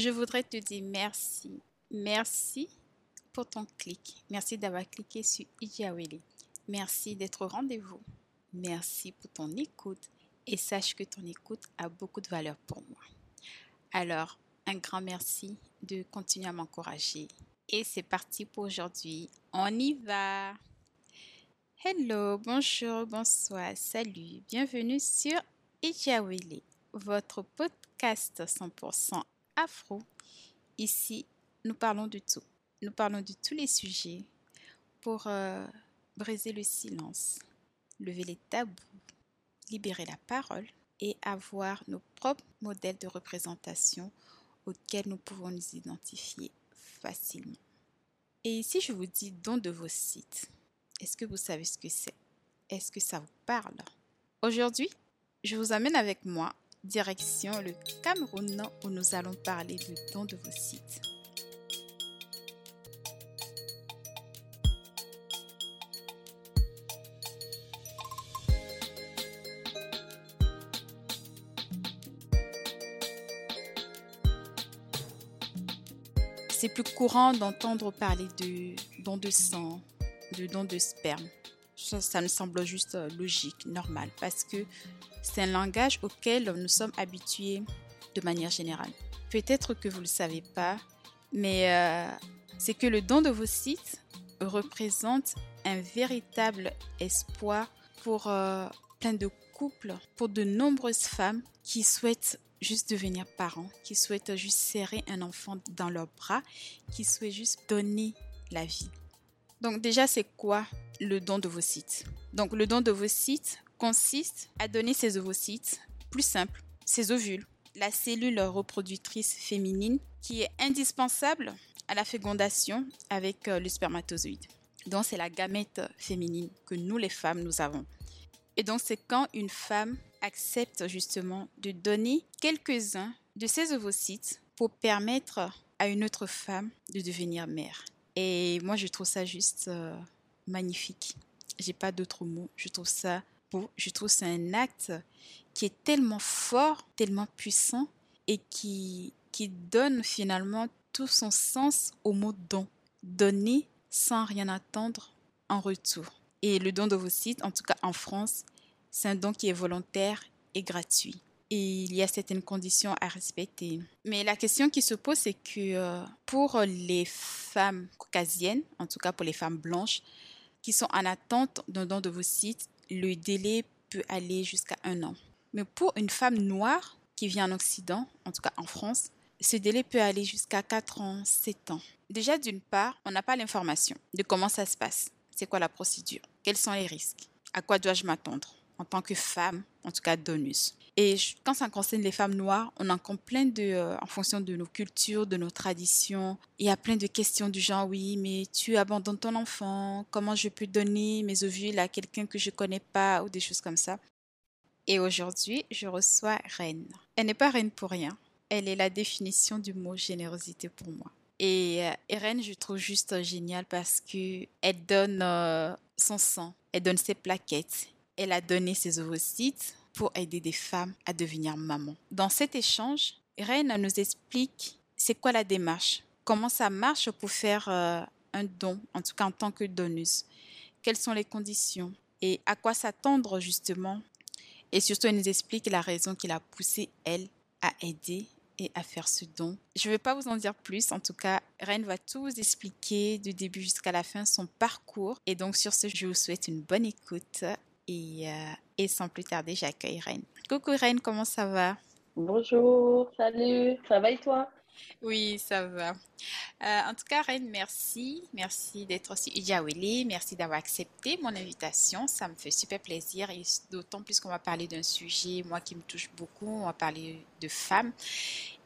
je voudrais te dire merci. Merci pour ton clic. Merci d'avoir cliqué sur Ijiawele. Merci d'être au rendez-vous. Merci pour ton écoute et sache que ton écoute a beaucoup de valeur pour moi. Alors, un grand merci de continuer à m'encourager. Et c'est parti pour aujourd'hui. On y va. Hello, bonjour, bonsoir, salut. Bienvenue sur Ijiawele, votre podcast 100% afro. Ici, nous parlons de tout. Nous parlons de tous les sujets pour euh, briser le silence, lever les tabous, libérer la parole et avoir nos propres modèles de représentation auxquels nous pouvons nous identifier facilement. Et ici, je vous dis don de vos sites. Est-ce que vous savez ce que c'est? Est-ce que ça vous parle? Aujourd'hui, je vous amène avec moi direction le Cameroun où nous allons parler du don de vos sites. C'est plus courant d'entendre parler de don de sang, de don de sperme. Ça, me semble juste euh, logique, normal, parce que c'est un langage auquel nous sommes habitués de manière générale. Peut-être que vous ne le savez pas, mais euh, c'est que le don de vos sites représente un véritable espoir pour euh, plein de couples, pour de nombreuses femmes qui souhaitent juste devenir parents, qui souhaitent juste serrer un enfant dans leurs bras, qui souhaitent juste donner la vie. Donc déjà, c'est quoi le don sites Donc le don sites consiste à donner ses ovocytes, plus simple, ses ovules, la cellule reproductrice féminine qui est indispensable à la fécondation avec euh, le spermatozoïde. Donc c'est la gamète féminine que nous les femmes nous avons. Et donc c'est quand une femme accepte justement de donner quelques-uns de ses ovocytes pour permettre à une autre femme de devenir mère. Et moi je trouve ça juste euh, magnifique. J'ai pas d'autres mots. Je trouve ça je trouve c'est un acte qui est tellement fort, tellement puissant et qui, qui donne finalement tout son sens au mot don. Donner sans rien attendre en retour. Et le don de vos sites, en tout cas en France, c'est un don qui est volontaire et gratuit. Il y a certaines conditions à respecter. Mais la question qui se pose, c'est que euh, pour les femmes caucasiennes, en tout cas pour les femmes blanches, qui sont en attente d'un don de vos sites, le délai peut aller jusqu'à un an. Mais pour une femme noire qui vit en Occident, en tout cas en France, ce délai peut aller jusqu'à 4 ans, 7 ans. Déjà, d'une part, on n'a pas l'information de comment ça se passe. C'est quoi la procédure? Quels sont les risques? À quoi dois-je m'attendre? En tant que femme, en tout cas donneuse et quand ça concerne les femmes noires, on en compte plein de, euh, en fonction de nos cultures, de nos traditions. Il y a plein de questions du genre, oui, mais tu abandonnes ton enfant, comment je peux donner mes ovules à quelqu'un que je connais pas, ou des choses comme ça. Et aujourd'hui, je reçois Reine. Elle n'est pas reine pour rien. Elle est la définition du mot générosité pour moi. Et, euh, Reine, je trouve juste géniale parce que elle donne euh, son sang, elle donne ses plaquettes, elle a donné ses ovocytes pour aider des femmes à devenir maman. Dans cet échange, Reine nous explique c'est quoi la démarche, comment ça marche pour faire euh, un don, en tout cas en tant que donneuse, quelles sont les conditions et à quoi s'attendre justement. Et surtout, elle nous explique la raison qui l'a poussée, elle, à aider et à faire ce don. Je ne vais pas vous en dire plus. En tout cas, Reine va tout vous expliquer du début jusqu'à la fin, son parcours. Et donc, sur ce, je vous souhaite une bonne écoute euh, et, sans plus tarder, j'accueille Reine. Coucou Reine, comment ça va? Bonjour, salut, ça va et toi? Oui, ça va. Euh, en tout cas, Reine, merci. Merci d'être aussi Ijaweli. Merci d'avoir accepté mon invitation. Ça me fait super plaisir. Et d'autant plus qu'on va parler d'un sujet, moi, qui me touche beaucoup. On va parler de femmes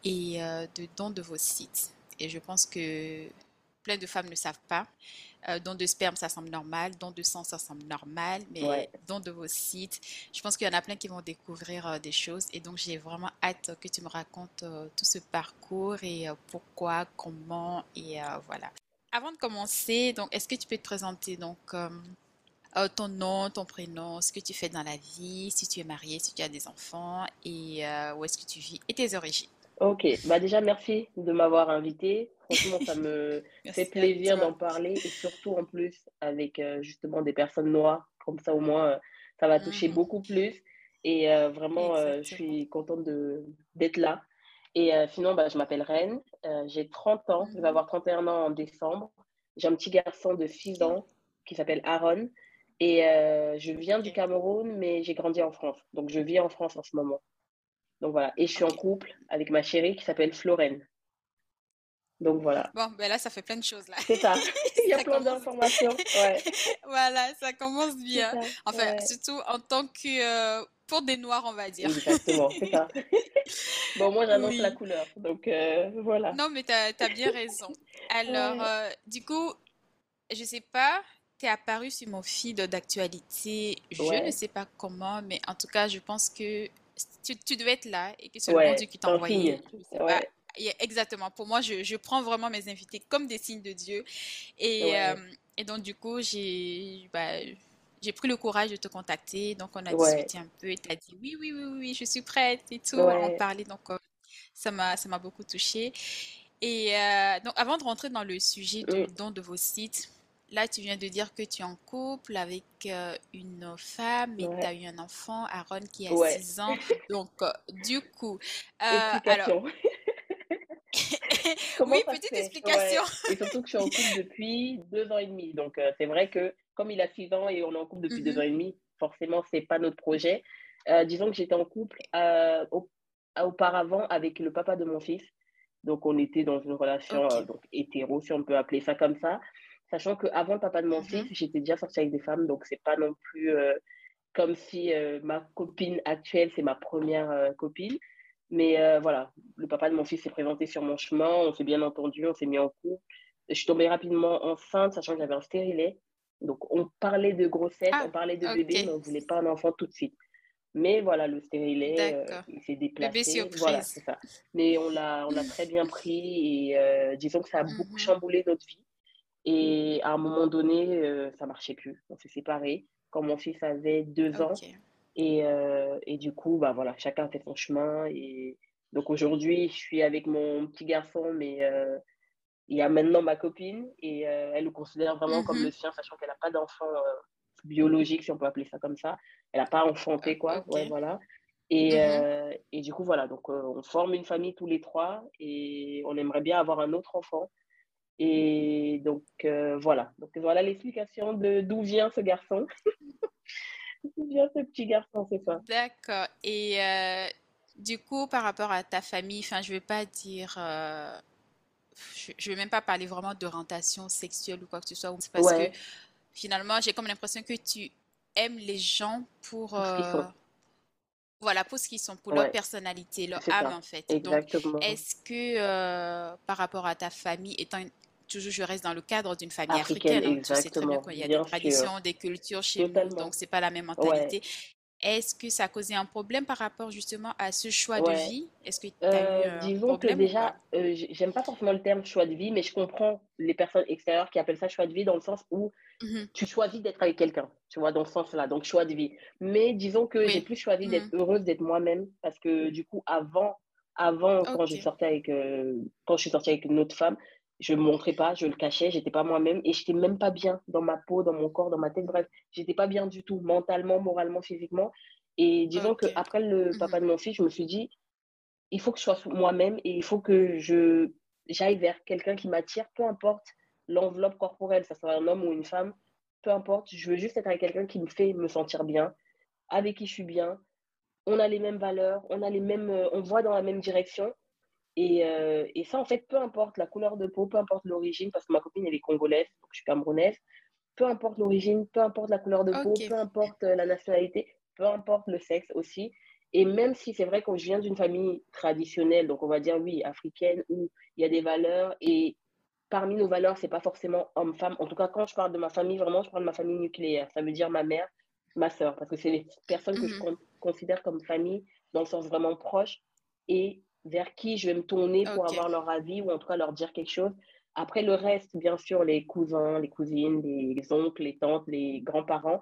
et euh, de dons de vos sites. Et je pense que plein de femmes ne savent pas. Euh, don de sperme, ça semble normal. Don de sang, ça semble normal. Mais don de vos sites, je pense qu'il y en a plein qui vont découvrir euh, des choses. Et donc, j'ai vraiment hâte que tu me racontes euh, tout ce parcours et pourquoi, comment et voilà. Avant de commencer, donc, est-ce que tu peux te présenter? Donc ton nom, ton prénom, ce que tu fais dans la vie, si tu es marié, si tu as des enfants et où est-ce que tu vis et tes origines? Ok, bah déjà merci de m'avoir invité. Franchement, ça me fait plaisir d'en parler et surtout en plus avec euh, justement des personnes noires. Comme ça, au moins, euh, ça va toucher Mhm. beaucoup plus. Et euh, vraiment, je suis contente d'être là. Et sinon, bah, je m'appelle Ren. Euh, j'ai 30 ans. Je vais Mhm. avoir 31 ans en décembre. J'ai un petit garçon de 6 Ok. ans qui s'appelle Aaron. Et je viens du. Cameroun, mais j'ai grandi en France. Donc, je vis en France en ce moment. Donc voilà, et je suis en couple avec ma chérie qui s'appelle Florène. Donc voilà, Bon, ben là, ça fait plein de choses là. c'est ça. Il y a Ça plein commence. d'informations. Ouais, Voilà, ça commence bien. ça. Enfin, Ouais, surtout en tant que euh, pour des noirs, on va dire. exactement, c'est ça. Bon, moi j'annonce la couleur. Donc euh, voilà. Non, mais t'as, t'as bien raison. Alors, Ouais, euh, du coup, je sais pas, t'es apparu sur mon feed d'actualité. Je ne sais pas comment, mais en tout cas, je pense que tu, tu devais être là et que c'est le ouais, qui signe. Je sais pas. Ouais, Et Exactement. Pour moi, je, je prends vraiment mes invités comme des signes de Dieu. Et, euh, et donc, du coup, j'ai bah, j'ai pris le courage de te contacter. Donc, on a discuté un peu et tu as dit oui, oui, oui, oui, je suis prête et tout. On parlait. Donc, euh, ça m'a, ça m'a beaucoup touchée. Et euh, donc, avant de rentrer dans le sujet du Mm, don de vos sites, là, tu viens de dire que tu es en couple avec euh, une femme et tu as eu un enfant, Aaron, qui a ouais. 6 ans. Donc, euh, du coup, euh, alors, Explication. Comment oui, petite fait? explication. Ouais. Et surtout que je suis en couple depuis deux ans et demi. Donc, euh, c'est vrai que comme il a six ans et on est en couple depuis deux ans Mhm. et demi, forcément, c'est pas notre projet. Disons que j'étais en couple auparavant avec le papa de mon fils. Donc, on était dans une relation Ok. euh, donc hétéro, si on peut appeler ça comme ça. Sachant qu'avant le papa de mon fils, Mhm. j'étais déjà sortie avec des femmes. Donc, c'est pas non plus euh, comme si euh, ma copine actuelle, c'est ma première euh, copine. Mais voilà, le papa de mon fils s'est présenté sur mon chemin, on s'est bien entendu, on s'est mis en couple. Je suis tombée rapidement enceinte, sachant que j'avais un stérilet. Donc, on parlait de grossesse, on Ah, parlait de bébé, mais on ne voulait pas un enfant tout de suite. Mais voilà, le stérilet, euh, il s'est Bébé déplacé. Voilà, surprise. c'est ça. Mais on l'a, on l'a très bien pris et euh, disons que ça a beaucoup Mhm. chamboulé notre vie. Et à un moment donné, euh, ça marchait plus. On s'est séparés quand mon fils avait deux ans. Et, euh, et du coup, bah voilà, chacun fait son chemin. Et donc aujourd'hui, je suis avec mon petit garçon, mais euh, il y a maintenant ma copine et euh, elle le considère vraiment comme le Mhm. sien, sachant qu'elle n'a pas d'enfant biologique, si on peut appeler ça comme ça. Elle n'a pas enfanté, O- quoi. Ouais, voilà. Et, Mhm. et du coup, voilà, donc on forme une famille tous les trois et on aimerait bien avoir un autre enfant. Et donc, euh, voilà. Donc, voilà l'explication de d'où vient ce garçon. D'où vient ce petit garçon, c'est ça. D'accord. Et euh, du coup, par rapport à ta famille, enfin, je vais pas dire, euh, je, je vais même pas parler vraiment d'orientation sexuelle ou quoi que ce soit. C'est parce que finalement, j'ai comme l'impression que tu aimes les gens pour, pour ce qu'ils sont. voilà, pour ce qu'ils sont, pour leur personnalité, leur âme ça. en fait. Donc, Exactement. est-ce que euh, par rapport à ta famille, étant une- toujours je reste dans le cadre d'une famille Africaine, africaine, hein, tu sais très bien exactement. qu'il y a des sûr. traditions, des cultures chez nous, donc Totalement. c'est pas la même Ouais, mentalité. Est-ce que ça a causé un problème par rapport justement à ce choix de vie? Est-ce que tu as eu Euh, un disons que problème déjà, euh, j'aime pas forcément le terme choix de vie, mais je comprends les personnes extérieures qui appellent ça choix de vie dans le sens où Mhm. tu choisis d'être avec quelqu'un, tu vois, dans ce sens-là, donc choix de vie. Mais disons que j'ai Oui. plus choisi d'être Mhm. heureuse d'être moi-même parce que du coup, avant, avant quand je sortais avec, euh, quand je suis sortie avec une autre femme, je me montrais pas, je le cachais, j'étais pas moi-même et j'étais même pas bien dans ma peau, dans mon corps, dans ma tête, bref, j'étais pas bien du tout, mentalement, moralement, physiquement. Et disons que Ok. après le papa Mhm. de mon fils, je me suis dit, il faut que je sois moi-même et il faut que je j'aille vers quelqu'un qui m'attire, peu importe l'enveloppe corporelle, ça soit un homme ou une femme, peu importe, je veux juste être avec quelqu'un qui me fait me sentir bien, avec qui je suis bien, on a les mêmes valeurs, on a les mêmes, euh, on voit dans la même direction. Et, euh, et ça, en fait, peu importe la couleur de peau, peu importe l'origine, parce que ma copine, elle est congolaise, donc je suis camerounaise, peu importe l'origine, peu importe la couleur de peau, peu importe euh, la nationalité, peu importe le sexe aussi. Et même si c'est vrai que je viens d'une famille traditionnelle, donc on va dire oui, africaine, où il y a des valeurs, et parmi nos valeurs, c'est pas forcément homme-femme. En tout cas, quand je parle de ma famille, vraiment, je parle de ma famille nucléaire. Ça veut dire ma mère, ma sœur, parce que c'est les personnes que je Mhm. con- considère comme famille dans le sens vraiment proche et vers qui je vais me tourner pour avoir leur avis ou en tout cas leur dire quelque chose. Après, le reste, bien sûr, les cousins, les cousines, les oncles, les tantes, les grands-parents,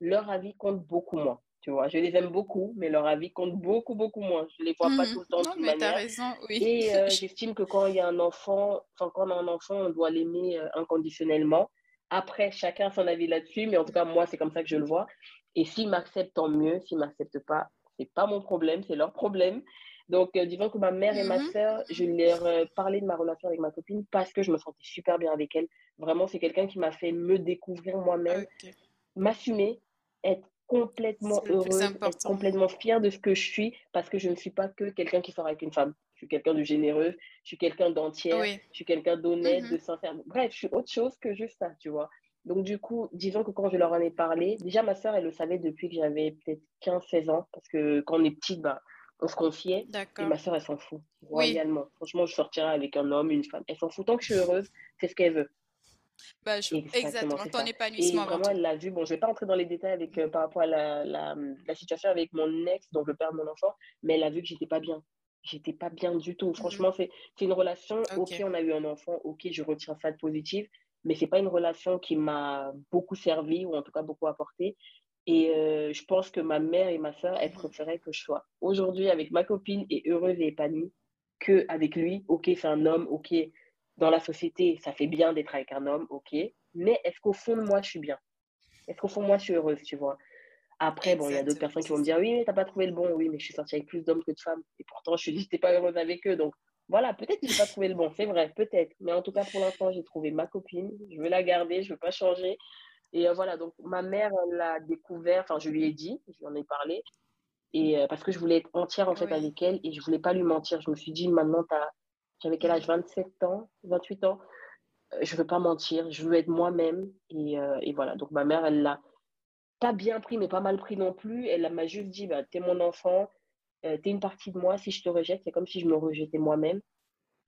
leur avis compte beaucoup moins. Tu vois, je les aime beaucoup, mais leur avis compte beaucoup, beaucoup moins. Je les vois pas Mhm. tout le temps de Non, toute mais manière. raison, oui. Et euh, j'estime que quand il y a un enfant, enfin, quand on a un enfant, on doit l'aimer euh, inconditionnellement. Après, chacun a son avis là-dessus, mais en tout cas, moi, c'est comme ça que je le vois. Et s'ils m'acceptent, tant mieux. S'ils m'acceptent pas, c'est pas mon problème, c'est leur problème. Donc, euh, disons que ma mère et ma Mhm. sœur, je leur ai parlé de ma relation avec ma copine parce que je me sentais super bien avec elle. Vraiment, c'est quelqu'un qui m'a fait me découvrir moi-même Ok. m'assumer, être complètement heureuse, être complètement fière de ce que je suis, parce que je ne suis pas que quelqu'un qui sort avec une femme. Je suis quelqu'un de généreux, je suis quelqu'un d'entière, Oui. je suis quelqu'un d'honnête, de Mhm. sincère. Bref, je suis autre chose que juste ça, tu vois. Donc, du coup, disons que quand je leur en ai parlé, déjà ma sœur, elle le savait depuis que j'avais peut-être 15-16 ans, parce que quand on est petite, bah, on se confiait. Et ma sœur, elle s'en fout, Oui. royalement. Franchement, je sortirai avec un homme, une femme. Elle s'en fout tant que je suis heureuse, c'est ce qu'elle veut. Bah, je- Exactement, Exactement. Ton. Et épanouissement avant vraiment, elle l'a vu. Bon, je vais pas rentrer dans les détails avec, euh, par rapport à la, la, la situation avec mon ex, donc le père de mon enfant, mais elle a vu que j'étais pas bien. J'étais pas bien du tout. Mhm. Franchement, c'est c'est une relation, ok, Ok. on a eu un enfant, ok, je retiens ça de positif, mais c'est pas une relation qui m'a beaucoup servi, ou en tout cas beaucoup apporté. Et euh, je pense que ma mère et ma soeur, elles préféraient que je sois aujourd'hui avec ma copine et heureuse et épanouie que avec lui. Ok, c'est un homme, ok, dans la société, ça fait bien d'être avec un homme, ok. Mais est-ce qu'au fond de moi, je suis bien? Est-ce qu'au fond de moi, je suis heureuse, tu vois? Après, bon, il y a d'autres personnes qui vont me dire, oui, mais t'as pas trouvé le bon. Oui, mais je suis sortie avec plus d'hommes que de femmes. Et pourtant, je suis j'étais pas heureuse avec eux. Donc, voilà, peut-être que j'ai pas trouvé le bon. C'est vrai, peut-être. Mais en tout cas, pour l'instant, j'ai trouvé ma copine. Je veux la garder, je veux pas changer. Et euh, voilà, donc ma mère, l'a découvert, enfin, je lui ai dit, je lui en ai parlé. Et euh, parce que je voulais être entière, en fait, Oui. avec elle. Et je voulais pas lui mentir. Je me suis dit, maintenant, j'avais quel âge? Mhm. 27 ans, 28 ans. Euh, Je veux pas mentir, je veux être moi-même. Et, euh, et voilà, donc ma mère, elle l'a pas bien pris, mais pas mal pris non plus. Elle m'a juste dit, bah, t'es mon enfant, euh, t'es une partie de moi. Si je te rejette, c'est comme si je me rejetais moi-même.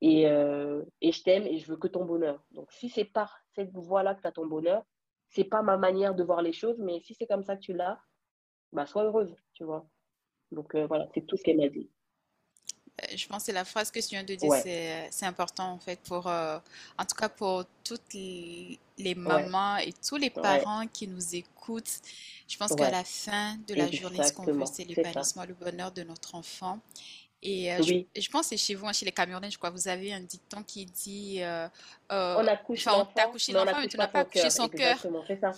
Et, euh, et je t'aime et je veux que ton bonheur. Donc, si c'est par cette voie-là que tu as ton bonheur, c'est pas ma manière de voir les choses, mais si c'est comme ça que tu l'as, bah, sois heureuse, tu vois. Donc, euh, voilà, c'est tout ce qu'elle m'a dit. Euh, Je pense que c'est la phrase que tu viens de dire, Ouais, c'est important en fait pour, euh, en tout cas pour toutes les, les ouais, mamans et tous les ouais, parents qui nous écoutent. Je pense qu'à la fin de la journée, ce qu'on veut, c'est l'épanouissement, le bonheur de notre enfant. Et euh, je, Oui, je pense que c'est chez vous, hein, chez les Camerounais, je crois, vous avez un dicton qui dit, euh, euh, on accouche l'enfant, accouché mais tu n'as pas accouché son cœur. Exactement, c'est ça.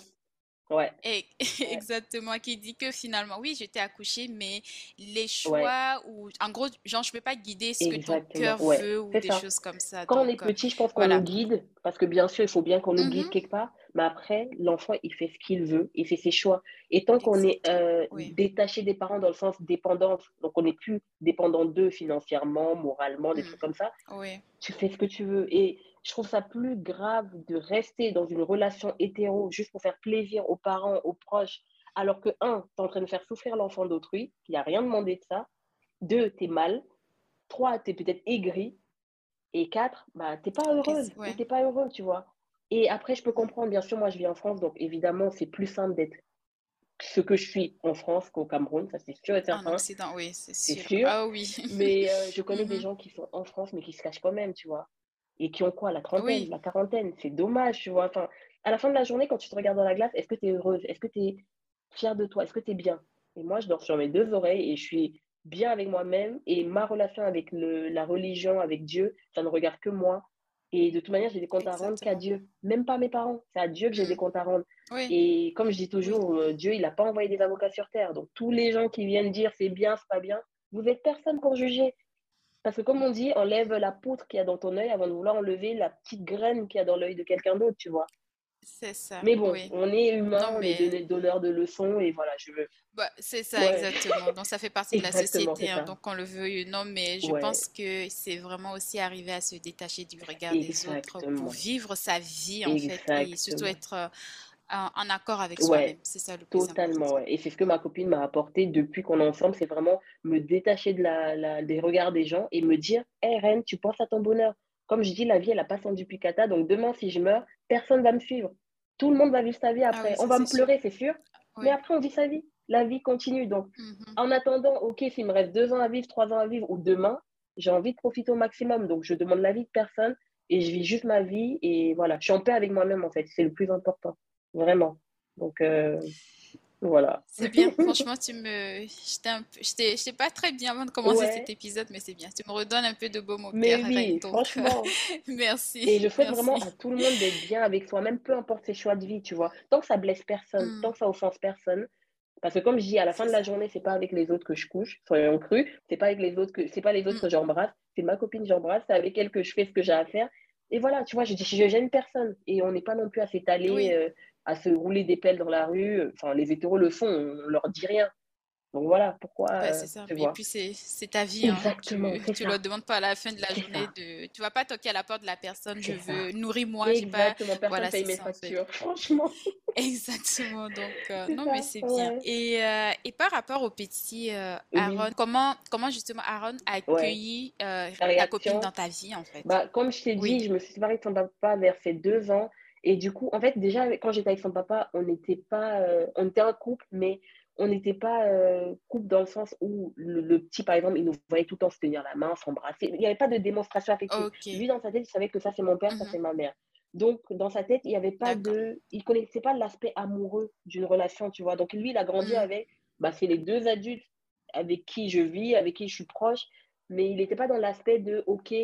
Ouais, Et, ouais, exactement, qui dit que finalement, oui, j'étais accouchée, mais les ouais, choix, ou en gros, genre, je peux pas guider ce que ton cœur ouais, veut ou des ça. choses comme ça. Quand on est euh, petit, je pense qu'on nous voilà. guide, parce que bien sûr, il faut bien qu'on nous guide Mhm, quelque part, mais après, l'enfant, il fait ce qu'il veut et c'est ses choix. Et tant qu'on est euh, Oui. détaché des parents dans le sens dépendance, donc on n'est plus dépendant d'eux financièrement, moralement, des Mm, trucs comme ça, oui. tu fais ce que tu veux. Et je trouve ça plus grave de rester dans une relation hétéro juste pour faire plaisir aux parents, aux proches, alors que, un, tu es en train de faire souffrir l'enfant d'autrui, il n'y a rien demandé de ça. Deux, tu es mal. Trois, tu es peut-être aigri. Et quatre, bah, t'es pas heureuse ouais. t'es pas heureux, tu vois. Et après, je peux comprendre, bien sûr, moi je vis en France, donc évidemment, c'est plus simple d'être ce que je suis en France qu'au Cameroun, ça c'est sûr et En certain, Occident, oui, c'est sûr. sûr. Ah oui. Mais euh, je connais des Mhm. gens qui sont en France, mais qui se cachent quand même, tu vois. Et qui ont quoi, la trentaine, Oui, la quarantaine, c'est dommage, tu vois. Enfin, à la fin de la journée, quand tu te regardes dans la glace, est-ce que tu es heureuse? Est-ce que tu es fière de toi? Est-ce que tu es bien? Et moi, je dors sur mes deux oreilles et je suis bien avec moi-même. Et ma relation avec le, la religion, avec Dieu, ça ne regarde que moi. Et de toute manière, j'ai des comptes à rendre qu'à. Dieu. Même pas mes parents. C'est à Dieu que j'ai des Mm. comptes à rendre. Oui, Et comme je dis toujours, euh, Dieu, il n'a pas envoyé des avocats sur terre. Donc, tous les gens qui viennent dire c'est bien, c'est pas bien, vous êtes personne pour juger. Parce que comme on dit, enlève la poutre qu'il y a dans ton œil avant de vouloir enlever la petite graine qu'il y a dans l'œil de quelqu'un d'autre, tu vois. C'est ça, Mais bon, oui. on est humain, Non, on est donneur de leçons et voilà, je veux. Bah, c'est ça, Ouais, exactement. Donc, ça fait partie de la société, hein, donc on le ou non, mais je Ouais, pense que c'est vraiment aussi arriver à se détacher du regard des autres pour vivre sa vie, en fait, et surtout être euh, en, accord avec soi-même. Ouais, C'est ça le plus totalement, ouais. Et c'est ce que ma copine m'a apporté depuis qu'on est ensemble, c'est vraiment me détacher de la, la- des regards des gens et me dire, hé Ren, tu penses à ton bonheur. Comme je dis, la vie, elle n'a pas son duplicata, donc demain, si je meurs, personne va me suivre. Tout le monde va vivre sa vie Ah après. On va me pleurer, c'est sûr, mais après, on vit sa vie. La vie continue. Donc, Mhm. en attendant, ok, s'il me reste deux ans à vivre, trois ans à vivre, ou demain, j'ai envie de profiter au maximum. Donc, je demande l'avis de personne et je vis juste ma vie et voilà, je suis en paix avec moi-même, en fait. C'est le plus important, vraiment. Donc, euh, Voilà. C'est bien. Franchement, tu me. Je n'étais pas très bien avant de commencer cet épisode, mais c'est bien. Tu me redonnes un peu de beau au Mais oui, franchement. merci. Et je souhaite vraiment à tout le monde d'être bien avec soi-même, peu importe ses choix de vie, tu vois. Tant que ça blesse personne, tant mm. que ça offense personne. Parce que comme je dis, à la fin de la journée, c'est pas avec les autres que je couche, soyons crus. C'est pas avec les autres que, c'est pas les autres mm. que j'embrasse. C'est ma copine que j'embrasse. C'est avec elle que je fais ce que j'ai à faire. Et voilà, tu vois, je dis, je gêne personne. Et on n'est pas non plus à s'étaler, euh, à se rouler des pelles dans la rue. Enfin, les hétéros le font, on leur dit rien. Donc voilà pourquoi. Bah, c'est ça. Et puis c'est ta vie. Hein. Exactement. Tu ne le demandes pas à la fin de la journée. De... Tu vas pas toquer à la porte de la personne. Je veux nourrir moi. Exactement. Pas... Personne voilà, paye mes factures. Franchement. Exactement. Donc euh, non mais c'est bien. Et, euh, et, par rapport au petit euh, Aaron, comment comment justement Aaron a accueilli ta copine dans ta vie en fait? Bah, Comme je t'ai dit, je me suis séparée de son papa vers ses deux ans. Et du coup, en fait, déjà, quand j'étais avec son papa, on n'était pas, on était un couple, mais on n'était pas euh, couple dans le sens où le, petit, par exemple, il nous voyait tout le temps se tenir la main, s'embrasser. Il n'y avait pas de démonstration affective. Lui, dans sa tête, il savait que ça, c'est mon père, ça, mhm. c'est ma mère. Donc, dans sa tête, il n'y avait pas de. Il ne connaissait pas l'aspect amoureux d'une relation, tu vois. Donc, lui, il a grandi mhm. avec. Bah, c'est les deux adultes avec qui je vis, avec qui je suis proche. Mais il n'était pas dans l'aspect de OK,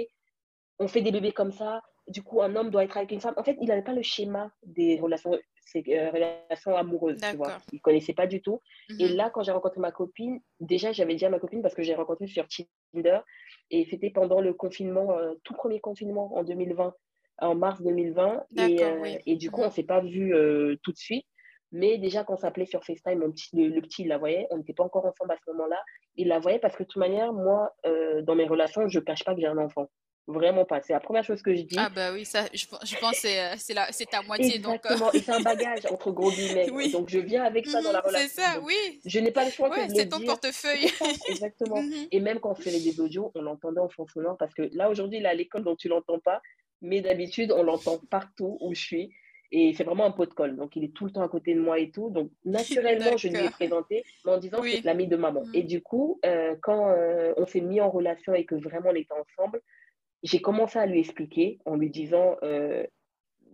on fait des bébés comme ça. Du coup, un homme doit être avec une femme. En fait, il n'avait pas le schéma des relations ses euh, relations amoureuses, tu vois. Il connaissait pas du tout. Et mhm. là, quand j'ai rencontré ma copine, déjà, j'avais dit à ma copine parce que j'ai rencontré sur Tinder et c'était pendant le confinement, euh, tout premier confinement en 2020, en mars 2020. Et, euh, et, du coup, on s'est pas vu tout de suite. Mais déjà, quand on s'appelait sur FaceTime, mon petit, le, petit, il la voyait. On n'était pas encore ensemble à ce moment-là. Il la voyait parce que de toute manière, moi, dans mes relations, je cache pas que j'ai un enfant. Vraiment pas. C'est la première chose que je dis. Ah bah oui, ça, je, je pense que c'est euh, ta moitié. Euh. Exactement. Et c'est un bagage, entre gros guillemets. Donc je viens avec ça dans la mhm, relation. C'est ça, oui. Je n'ai pas le choix que de C'est ton portefeuille. exactement. Mhm. Et même quand on fait des audios, on l'entendait en sonore parce que là, aujourd'hui, il est à l'école, donc tu l'entends pas. Mais d'habitude, on l'entend partout où je suis. Et c'est vraiment un pot de colle. Donc, il est tout le temps à côté de moi et tout. Donc, naturellement, je lui ai présenté en disant que c'est l'ami de maman. Mhm. Et du coup, euh, quand on s'est mis en relation et que vraiment on était ensemble, j'ai commencé à lui expliquer en lui disant, euh,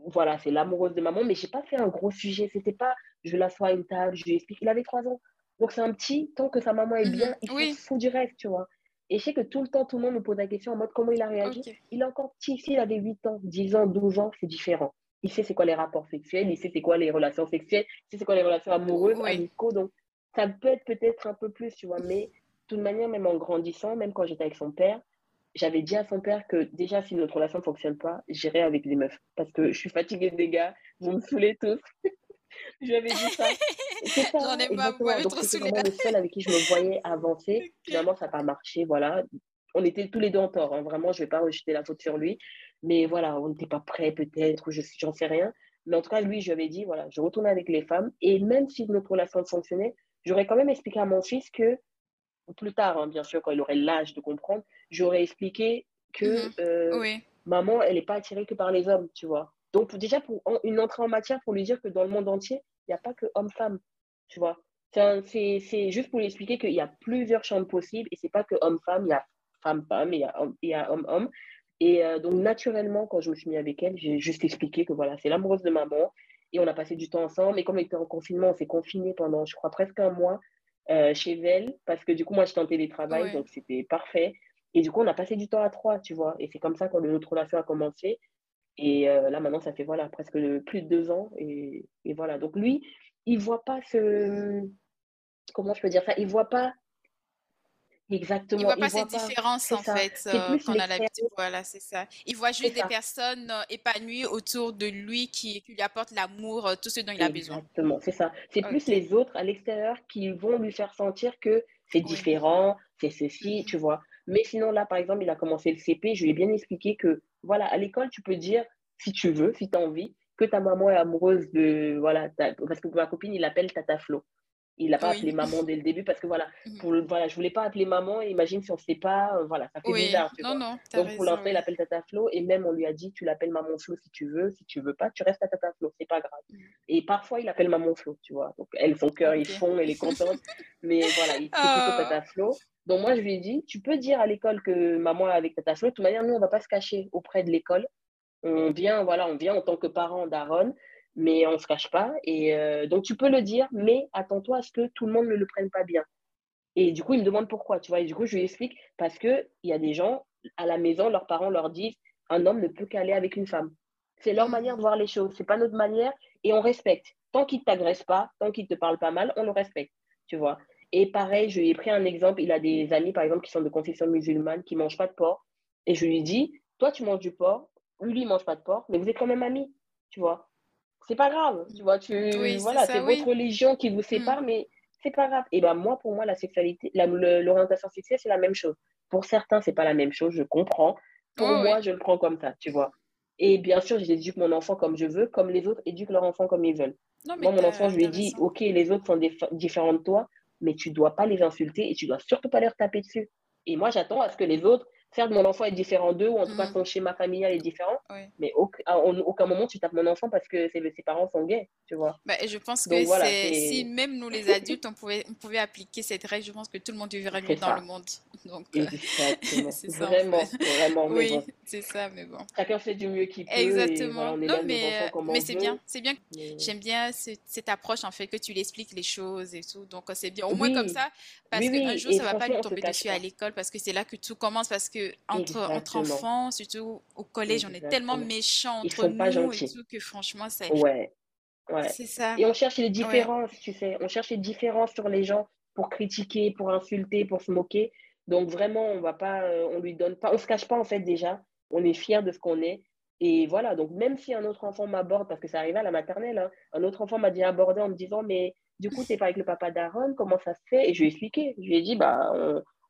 voilà, c'est l'amoureuse de maman, mais j'ai pas fait un gros sujet. C'était pas, je l'assois à une table, je lui explique. Il avait trois ans. Donc c'est un petit, tant que sa maman est bien, mhm. il faut du rêve, tu vois. Et je sais que tout le temps, tout le monde me pose la question en mode comment il a réagi? Il est encore petit. S'il avait 8 ans, 10 ans, 12 ans, c'est différent. Il sait c'est quoi les rapports sexuels, il sait c'est quoi les relations sexuelles, il sait c'est quoi les relations amoureuses, amicaux. Donc ça peut être peut-être un peu plus, tu vois. Mais de toute manière, même en grandissant, même quand j'étais avec son père, j'avais dit à son père que déjà, si notre relation ne fonctionne pas, j'irai avec des meufs. Parce que je suis fatiguée des gars, vous me saoulez tous. je lui avais dit ça. J'en ai pas, vous Donc, c'était vraiment le seul avec qui je me voyais avancer. Finalement, ça n'a pas marché, voilà. On était tous les deux en tort, hein. vraiment, je ne vais pas rejeter la faute sur lui. Mais voilà, on n'était pas prêts peut-être, j'en sais rien. Mais en tout cas, lui, je lui avais dit, voilà, je retourne avec les femmes. Et même si notre relation fonctionnait, j'aurais quand même expliqué à mon fils que plus tard, hein, bien sûr, quand il aurait l'âge de comprendre, j'aurais expliqué que mhm. euh, maman, elle n'est pas attirée que par les hommes, tu vois. Donc, déjà, pour une entrée en matière, pour lui dire que dans le monde entier, il n'y a pas que homme-femme, tu vois. C'est juste pour lui expliquer qu'il y a plusieurs champs possibles et c'est pas que homme-femme, il y a femme-femme, il y a homme-homme. Et euh, donc, naturellement, quand je me suis mis avec elle, j'ai juste expliqué que voilà, c'est l'amoureuse de maman et on a passé du temps ensemble. Et comme on était en confinement, on s'est confiné pendant, je crois, presque un mois. Euh, chez elle parce que du coup, moi, je tentais des travails, donc c'était parfait. Et du coup, on a passé du temps à trois, tu vois. Et c'est comme ça que notre relation a commencé. Et euh, là, maintenant, ça fait voilà, presque plus de deux ans. Et, et voilà. Donc, lui, il voit pas ce. Comment je peux dire ça? Il voit pas Exactement. Il voit pas cette différence en fait euh, qu'on a l'habitude. Voilà, c'est ça. Il voit juste des personnes euh, épanouies autour de lui qui, lui apportent l'amour, euh, tout ce dont il a besoin. Exactement, c'est ça. C'est plus les autres à l'extérieur qui vont lui faire sentir que c'est différent, c'est ceci, mm-hmm. tu vois. Mais sinon, là, par exemple, il a commencé le CP, je lui ai bien expliqué que, voilà, à l'école, tu peux dire, si tu veux, si tu as envie, que ta maman est amoureuse de, voilà, parce que ma copine, il l'appelle Tata Flo. Il n'a pas appelé maman dès le début parce que voilà, mmh. pour voilà, je voulais pas appeler maman. Imagine si on ne sait pas, euh, voilà, ça fait bizarre. Tu non, non, Donc pour l'instant, il appelle Tata Flo et même on lui a dit, tu l'appelles maman Flo si tu veux, si tu veux pas, tu restes à Tata Flo, c'est pas grave. Mmh. Et parfois, il appelle maman Flo, tu vois. Donc elle, son cœur, il fond, elle est contente, mais voilà, il c'est plutôt oh. Tata Flo. Donc moi, je lui ai dit, tu peux dire à l'école que maman est avec Tata Flo. De toute manière, nous, on va pas se cacher auprès de l'école. On vient, voilà, on vient en tant que parent d'Aaron mais on ne se cache pas. Et euh, donc, tu peux le dire, mais attends-toi à ce que tout le monde ne le prenne pas bien. Et du coup, il me demande pourquoi, tu vois. Et du coup, je lui explique parce qu'il y a des gens à la maison, leurs parents leur disent un homme ne peut qu'aller avec une femme. C'est leur manière de voir les choses, c'est pas notre manière et on respecte. Tant qu'il ne t'agresse pas, tant qu'il ne te parle pas mal, on le respecte, tu vois. Et pareil, je lui ai pris un exemple. Il a des amis, par exemple, qui sont de confession musulmane, qui ne mangent pas de porc. Et je lui dis, toi, tu manges du porc, lui, il ne mange pas de porc, mais vous êtes quand même amis, tu vois. C'est pas grave, tu vois. Tu, voilà, c'est votre religion qui vous sépare, mm. mais c'est pas grave. Et ben moi, pour moi, la sexualité, l'orientation sexuelle, c'est la même chose. Pour certains, c'est pas la même chose, je comprends. Pour moi, je le prends comme ça, tu vois. Et bien sûr, j'éduque mon enfant comme je veux, comme les autres éduquent leur enfant comme ils veulent. moi, mon enfant, je lui ai dit, OK, les autres sont différents de toi, mais tu dois pas les insulter et tu dois surtout pas leur taper dessus. Et moi, j'attends à ce que les autres certes, mon enfant est différent d'eux, ou en tout cas, mm. son schéma familial est différent, mais à aucun moment tu tapes mon enfant parce que ses parents sont gays, tu vois. Bah, je pense que si même nous, les adultes, on pouvait, on pouvait appliquer cette règle, je pense que tout le monde vivrait mieux dans le monde. Donc, euh, c'est ça. Vraiment, vraiment. oui, c'est ça, mais bon. Chacun fait du mieux qu'il peut. Exactement. non, mais, euh, mais c'est bien. C'est bien. J'aime bien cette approche, en fait, que tu l'expliques les choses et tout. Donc, c'est bien. Au moins comme ça, parce qu'un jour, ça ne va pas lui tomber dessus à l'école, parce que c'est là que tout commence, parce que entre, entre enfants, surtout au collège, on est tellement méchants entre nous et tout que franchement, c'est. Ouais. ouais. C'est ça. Et on cherche les différences, tu sais. On cherche les différences sur les gens pour critiquer, pour insulter, pour se moquer. Donc vraiment, on va pas, euh, on lui donne pas, on se cache pas en fait déjà. On est fier de ce qu'on est. Et voilà, donc même si un autre enfant m'aborde, parce que ça arrivait à la maternelle, hein, un autre enfant m'a dit aborder en me disant, mais du coup, tu n'es pas avec le papa d'Aaron, comment ça se fait? Et je lui ai expliqué. Je lui ai dit, bah,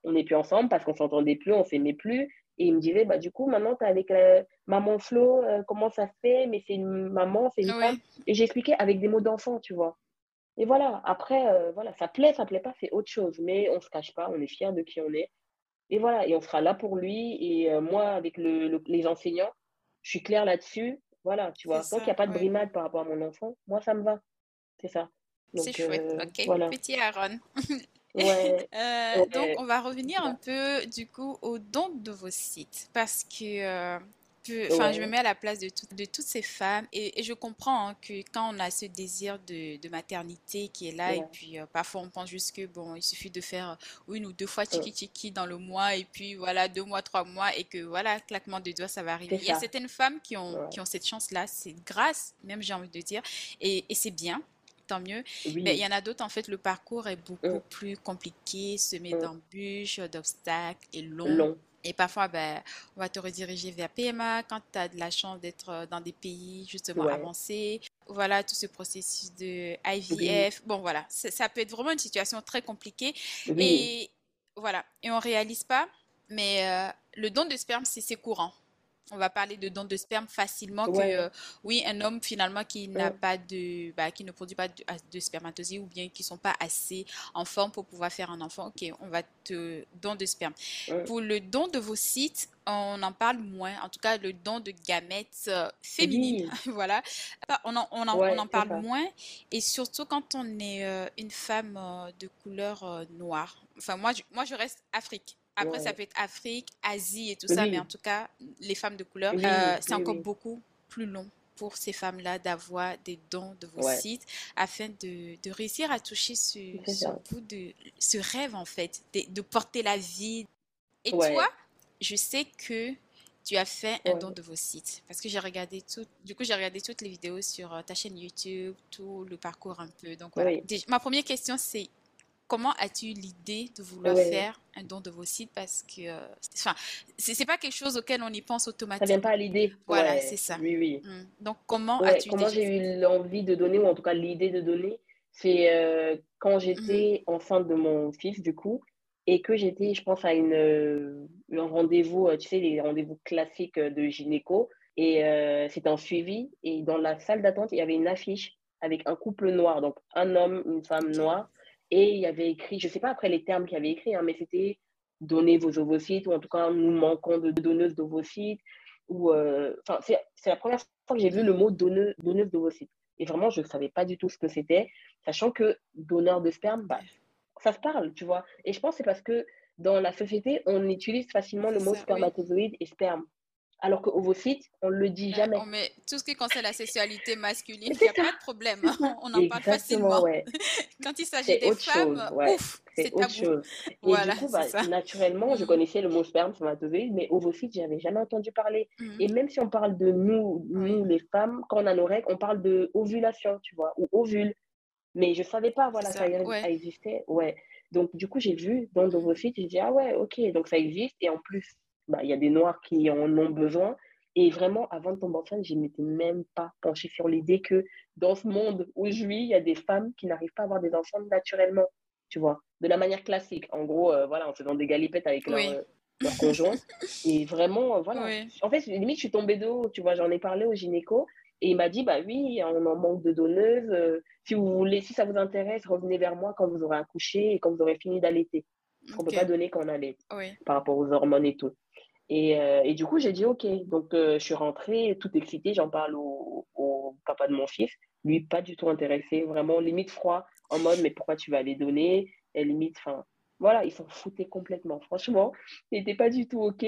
on n'est plus ensemble parce qu'on s'entendait plus, on s'aimait plus. Et il me disait, bah, du coup, maintenant, tu es avec euh, maman Flo, euh, comment ça se fait? Mais c'est une maman, c'est une femme. Et j'ai expliqué avec des mots d'enfant, tu vois. Et voilà, après, euh, voilà, ça plaît, ça plaît pas, c'est autre chose. Mais on se cache pas, on est fiers de qui on est. Et voilà, et on sera là pour lui. Et moi, avec le, les enseignants, je suis claire là-dessus. Voilà, tu vois. Tant qu'il n'y a pas de brimade par rapport à mon enfant, moi, ça me va. C'est ça. C'est chouette. ok, petit Aaron. Euh, donc, on va revenir un peu du coup au don de vos sites parce que. Euh, je me mets à la place de, de toutes ces femmes et, je comprends hein, que quand on a ce désir de, maternité qui est là et puis euh, parfois on pense juste que bon, il suffit de faire une ou deux fois tiki tiki dans le mois et puis voilà deux mois, trois mois et que voilà claquement de doigts ça va arriver. Il y a certaines femmes qui ont, qui ont cette chance là, c'est grâce même j'ai envie de dire et, et c'est bien tant mieux. Mais il y en a d'autres, en fait, le parcours est beaucoup mm. plus compliqué, semé mm. d'embûches, d'obstacles et long. Et parfois, ben, on va te rediriger vers PMA quand tu as de la chance d'être euh, dans des pays justement avancés. Voilà, tout ce processus de IVF. Bon, voilà, ça peut être vraiment une situation très compliquée. Et voilà, et on réalise pas, mais euh, le don de sperme, c'est courant on va parler de dons de sperme facilement que euh, oui un homme finalement qui n'a pas de bah, qui ne produit pas de, de spermatozoïdes ou bien qui sont pas assez en forme pour pouvoir faire un enfant ok on va te don de sperme. Pour le don de vos sites on en parle moins. En tout cas le don de gamètes euh, féminines voilà. On en, on en, parle moins. Et surtout quand on est euh, une femme de couleur noire. Enfin moi moi je reste Afrique après, ça peut être Afrique, Asie et tout ça, mais en tout cas, les femmes de couleur, euh, c'est encore beaucoup plus long pour ces femmes-là d'avoir des dons de vos sites afin de, de, réussir à toucher ce, bout de ce rêve en fait, de, porter la vie. Et toi, je sais que tu as fait un don de vos sites parce que j'ai regardé tout, du coup j'ai regardé toutes les vidéos sur euh, ta chaîne YouTube, tout le parcours un peu. Donc voilà. Ma première question c'est comment as-tu eu l'idée de vouloir faire un don de vos sites Parce que, euh, enfin, c'est pas quelque chose auquel on y pense automatiquement. Ça vient pas à l'idée. Voilà, c'est ça. Oui, oui. Mmh. Donc, comment as-tu Comment j'ai eu l'envie de donner, ou en tout cas l'idée de donner C'est euh, quand j'étais mmh. enceinte de mon fils, du coup, et que j'étais, je pense, à une, euh, un rendez-vous, tu sais, les rendez-vous classiques de gynéco. Et c'était un suivi. Et dans la salle d'attente, il y avait une affiche avec un couple noir, donc un homme, une femme noire et il y avait écrit, je ne sais pas après les termes qu'il y avait écrit, hein, mais c'était donner vos ovocytes, ou en tout cas, nous manquons de donneuses d'ovocytes. Ou, euh, c'est, la première fois que j'ai vu le mot donneuse, donneuse d'ovocytes. Et vraiment, je ne savais pas du tout ce que c'était, sachant que donneur de sperme, bah, ça se parle, tu vois. Et je pense que c'est parce que dans la société, on utilise facilement le mot spermatozoïde et sperme. Alors qu'ovocyte, on le dit jamais. On met tout ce qui concerne la sexualité masculine, il n'y a pas de problème. On en parle facilement. Quand il s'agit des femmes, ouf, c'est autre chose. Et voilà, du coup, bah, naturellement, je mm. connaissais le mot sperme, spermatozoïde, mais ovocyte, j'avais jamais entendu parler. Mm. Et même si on parle de nous, nous les femmes, quand on a nos règles, on parle de ovulation, tu vois, ou ovule. Mais je savais pas, voilà, ça, ça, existait. Ouais. Donc, du coup, j'ai vu dans l'ovocyte, j'ai dit, ah ouais, ok, donc ça existe. Et en plus, bah, il y a des noirs qui en ont besoin. Et vraiment, avant de tomber enceinte, je ne m'étais même pas penchée sur l'idée que dans ce monde où je vis, il y a des femmes qui n'arrivent pas à avoir des enfants naturellement, tu vois, de la manière classique. En gros, euh, voilà, en faisant des galipettes avec leur, euh, conjoint. Et vraiment, voilà. En fait, limite, je suis tombée de haut, tu vois, j'en ai parlé au gynéco. Et il m'a dit, bah oui, on en manque de donneuses. Euh, si vous voulez, si ça vous intéresse, revenez vers moi quand vous aurez accouché et quand vous aurez fini d'allaiter. On ne peut pas donner quand on allait par rapport aux hormones et tout. Et, euh, et, du coup, j'ai dit OK. Donc, euh, je suis rentrée tout excitée. J'en parle au, au, papa de mon fils. Lui, pas du tout intéressé. Vraiment, limite froid, en mode, mais pourquoi tu vas les donner? Et limite, enfin, voilà, ils s'en foutaient complètement. Franchement, c'était pas du tout OK.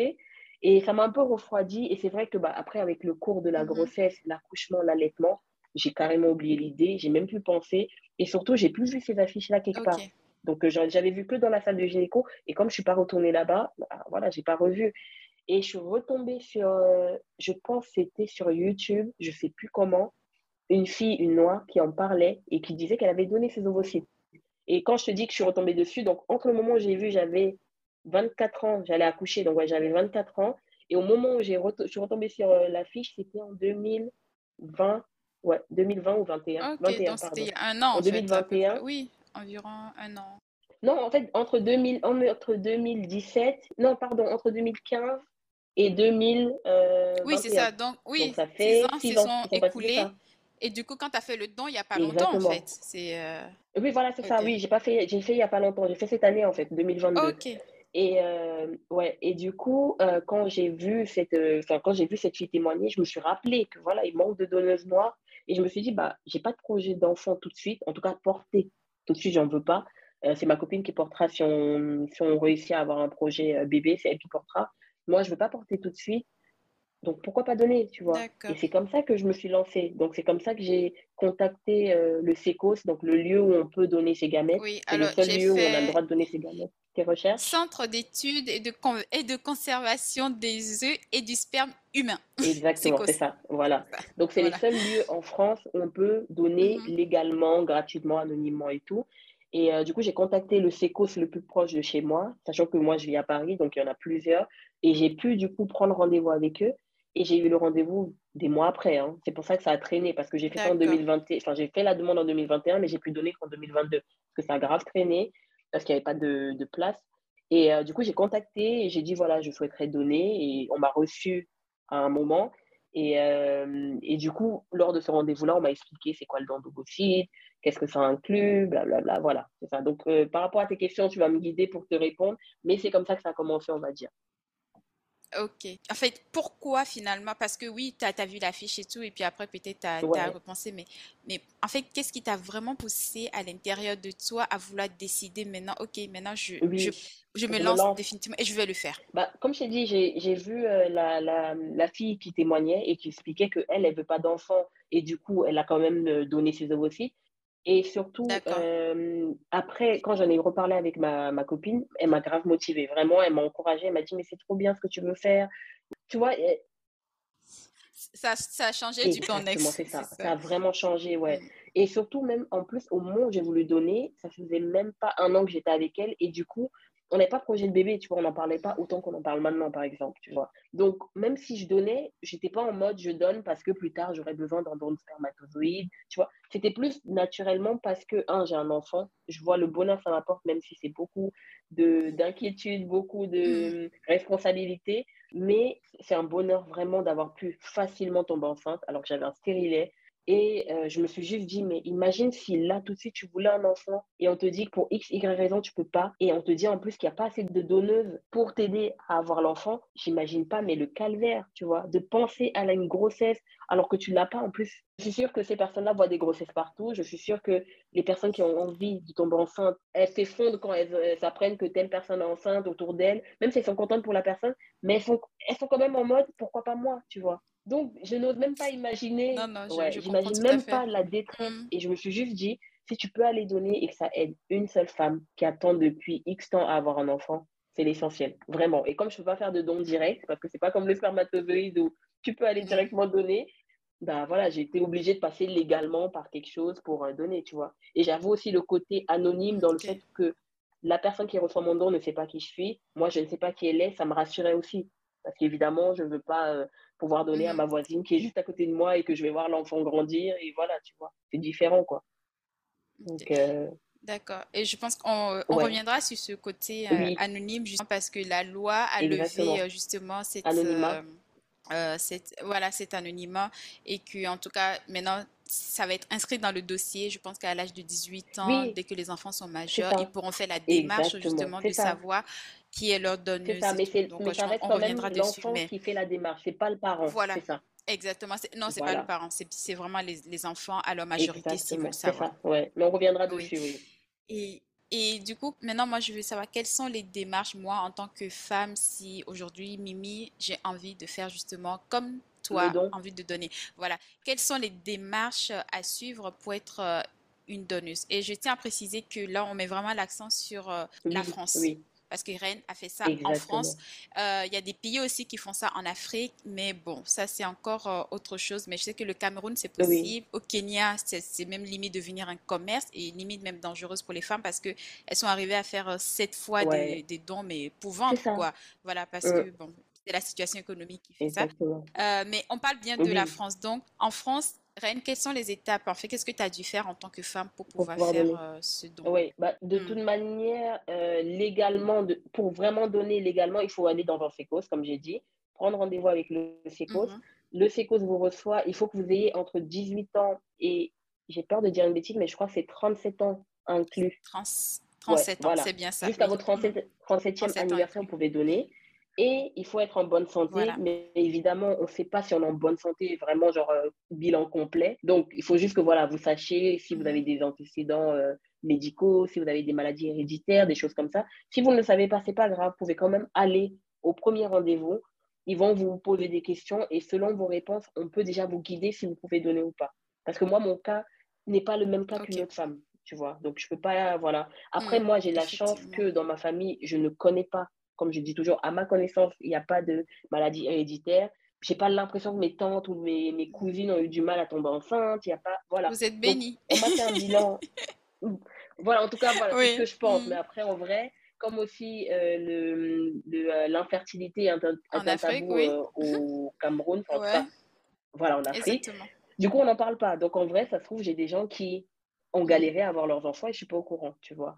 Et ça m'a un peu refroidi. Et c'est vrai que, bah, après, avec le cours de la mm-hmm. grossesse, l'accouchement, l'allaitement, j'ai carrément oublié l'idée. J'ai même plus pensé. Et surtout, j'ai plus vu ces affiches-là quelque part. Donc, euh, j'avais vu que dans la salle de gynéco. Et comme je suis pas retournée là-bas, bah, voilà, j'ai pas revu. Et je suis retombée sur, euh, je pense c'était sur YouTube, je sais plus comment, une fille, une noire, qui en parlait et qui disait qu'elle avait donné ses ovocytes. Et quand je te dis que je suis retombée dessus, donc entre le moment où j'ai vu, j'avais 24 ans, j'allais accoucher, donc ouais, j'avais 24 ans. Et au moment où j'ai je suis retombée sur euh, la fiche, c'était en 2020, ouais, 2020 ou 21. Ok, donc c'était un an en, 2021. oui, environ un an. Non, en fait, entre, 2000, entre 2017, non, pardon, entre 2015 et 2000. Euh, oui, c'est ça. Donc, oui, ça fait six ans, ans sont écoulés. Et du coup, quand tu as fait le don, il n'y a pas longtemps, en fait. C'est, euh, Oui, voilà, c'est ça. Oui, j'ai pas fait, j'ai fait il n'y a pas longtemps. J'ai fait cette année, en fait, 2022. Ok. Et, euh, ouais, et du coup, quand j'ai vu cette, quand j'ai vu cette fille témoigner, je me suis rappelé que voilà, il manque de donneuses noires. Et je me suis dit, bah, j'ai pas de projet d'enfant tout de suite, en tout cas porté tout de suite, j'en veux pas. c'est ma copine qui portera si on, si on réussit à avoir un projet bébé, c'est elle qui portera. Moi, je ne veux pas porter tout de suite. Donc, pourquoi pas donner, tu vois Et c'est comme ça que je me suis lancée. Donc, c'est comme ça que j'ai contacté euh, le SECOS, donc le lieu où on peut donner ses gamètes. Oui, c'est le seul lieu où on a le droit de donner ses gamètes. Tes recherches Centre d'études et de, et de conservation des œufs et du sperme humain. Exactement, c'est ça. Voilà. Donc, c'est les seuls lieux en France où on peut donner mhm. légalement, gratuitement, anonymement et tout. Et euh, du coup, j'ai contacté le SECOS le plus proche de chez moi, sachant que moi, je vis à Paris, donc il y en a plusieurs. Et j'ai pu, du coup, prendre rendez-vous avec eux. Et j'ai eu le rendez-vous des mois après. Hein. C'est pour ça que ça a traîné, parce que j'ai fait ça en 2021. Enfin, j'ai fait la demande en 2021, mais j'ai pu donner qu'en 2022. Parce que ça a grave traîné, parce qu'il n'y avait pas de, de place. Et euh, du coup, j'ai contacté et j'ai dit, voilà, je souhaiterais donner. Et on m'a reçu à un moment. Et, euh, et, du coup, lors de ce rendez-vous-là, on m'a expliqué c'est quoi le don d'ovocyte, qu'est-ce que ça inclut, blablabla. Voilà, c'est ça. Donc, euh, par rapport à tes questions, tu vas me guider pour te répondre. Mais c'est comme ça que ça a commencé, on va dire. Ok. En fait, pourquoi finalement? Parce que oui, tu as, vu l'affiche et tout, et puis après, peut-être tu as, repensé, mais, mais en fait, qu'est-ce qui t'a vraiment poussé à l'intérieur de toi à vouloir décider maintenant, ok, maintenant je, je, je, me lance, définitivement et je vais le faire? Bah, Comme je t'ai dit, j'ai vu euh, la, la, la, fille qui témoignait et qui expliquait qu'elle, elle ne veut pas d'enfant, et du coup, elle a quand même euh, donné ses ovocytes. Et surtout, euh, après, quand j'en ai reparlé avec ma, ma copine, elle m'a grave motivée. Vraiment, elle m'a encouragée. Elle m'a dit, mais c'est trop bien ce que tu veux faire. Tu vois, ça, ça, a changé du temps c'est ça. ça. a vraiment changé, ouais. Mm. Et surtout, même en plus, au moment où j'ai voulu donner, ça faisait même pas un an que j'étais avec elle. Et du coup, on n'avait pas projet de bébé, tu vois, on n'en parlait pas autant qu'on en parle maintenant, par exemple, tu vois. Donc, même si je donnais, j'étais pas en mode je donne parce que plus tard j'aurais besoin d'un don de spermatozoïde, tu vois. C'était plus naturellement parce que, un, j'ai un enfant, je vois le bonheur que ça m'apporte, même si c'est beaucoup d'inquiétude, beaucoup de mm. responsabilité, mais c'est un bonheur vraiment d'avoir pu facilement tomber enceinte alors que j'avais un stérilet Et euh, je me suis juste dit, mais imagine si là, tout de suite, tu voulais un enfant et on te dit que pour X, Y raison, tu peux pas. Et on te dit en plus qu'il n'y a pas assez de donneuses pour t'aider à avoir l'enfant. J'imagine pas, mais le calvaire, tu vois, de penser à une grossesse alors que tu l'as pas en plus. Je suis sûre que ces personnes-là voient des grossesses partout. Je suis sûre que les personnes qui ont envie de tomber enceinte, elles s'effondrent quand elles, apprennent que telle personne est enceinte autour d'elles, même si elles sont contentes pour la personne, mais elles sont, elles sont quand même en mode pourquoi pas moi, tu vois? Donc, je n'ose même pas imaginer, non, non, je, j'imagine même pas la détresse. Mm. Et je me suis juste dit, si tu peux aller donner et que ça aide une seule femme qui attend depuis X temps à avoir un enfant, c'est l'essentiel, vraiment. Et comme je ne peux pas faire de don direct, parce que c'est pas comme le spermatozoïde où tu peux aller mm. directement donner, ben voilà, j'ai été obligée de passer légalement par quelque chose pour euh, donner, tu vois. Et j'avoue aussi le côté anonyme dans le fait que la personne qui reçoit mon don ne sait pas qui je suis. Moi, je ne sais pas qui elle est, ça me rassurait aussi. Parce qu'évidemment, je ne veux pas euh, pouvoir donner à ma mmh. voisine qui est juste à côté de moi et que je vais voir l'enfant grandir. Et voilà, tu vois, c'est différent, quoi. Euh, D'accord. Et je pense qu'on euh, reviendra sur ce côté anonyme, justement parce que la loi a levé justement cette, cette, voilà, cet anonymat et que, en tout cas, maintenant, ça va être inscrit dans le dossier. Je pense qu'à l'âge de 18 ans, dès que les enfants sont majeurs, ils pourront faire la démarche justement de savoir qui est leur donneuse. Ça, mais, Donc, mais ça reste quand même l'enfant qui fait la démarche, c'est pas le parent. Voilà. Ça. Exactement. Non, c'est n'est pas le parent, c'est vraiment les, les, enfants à leur majorité veulent savoir. Ça. Ouais. Mais on reviendra dessus, oui. Et, et du coup, maintenant, moi, je veux savoir quelles sont les démarches, moi, en tant que femme, si aujourd'hui, Mimi, j'ai envie de faire justement comme toi, envie de donner. Voilà. Quelles sont les démarches à suivre pour être euh, une donneuse? Et je tiens à préciser que là, on met vraiment l'accent sur euh, la France. Oui parce que Rennes a fait ça en France. Euh, il y a des pays aussi qui font ça en Afrique, mais bon, ça c'est encore euh, autre chose. Mais je sais que le Cameroun, c'est possible. Au Kenya, c'est même limite devenir un commerce et limite même dangereuse pour les femmes parce qu'elles sont arrivées à faire euh, sept fois des, dons, mais épouvantes, quoi. Voilà, parce que bon, c'est la situation économique qui fait ça. mais on parle bien de la France. Donc, en France, Reine, quelles sont les étapes En fait, qu'est-ce que tu as dû faire en tant que femme pour pouvoir, faire euh, ce don? Oui, bah, de hmm. toute manière, euh, légalement, de, pour vraiment donner légalement, il faut aller dans un sécos, comme j'ai dit, prendre rendez-vous avec le sécos. Mhm. Le sécos vous reçoit, il faut que vous ayez entre 18 ans et, j'ai peur de dire une bêtise, mais je crois que c'est 37 ans inclus. 37 ans, c'est bien ça. Jusqu'à votre 37, 37e anniversaire, vous pouvez donner. Et il faut être en bonne santé, mais évidemment, on ne sait pas si on est en bonne santé, vraiment genre euh, bilan complet. Donc, il faut juste que voilà, vous sachiez si vous avez des antécédents euh, médicaux, si vous avez des maladies héréditaires, des choses comme ça. Si vous ne le savez pas, c'est pas grave, vous pouvez quand même aller au premier rendez-vous. Ils vont vous poser des questions et selon vos réponses, on peut déjà vous guider si vous pouvez donner ou pas. Parce que moi, mon cas n'est pas le même cas qu'une autre femme, tu vois. Donc, je peux pas, voilà. Après, mmh, moi, j'ai la chance que dans ma famille, je ne connais pas comme je dis toujours, à ma connaissance, il n'y a pas de maladie héréditaire. Je n'ai pas l'impression que mes tantes ou mes, mes, cousines ont eu du mal à tomber enceinte. Il a pas, voilà. Vous êtes bénie. On m'a fait un bilan. voilà, en tout cas, voilà, c'est ce que je pense. Mm. Mais après, en vrai, comme aussi euh, euh, l'infertilité est un, tabou euh, au Cameroun, enfin, voilà, en Afrique. Exactement. Du coup, on n'en parle pas. Donc, en vrai, ça se trouve, j'ai des gens qui ont galéré à avoir leurs enfants et je ne suis pas au courant, tu vois.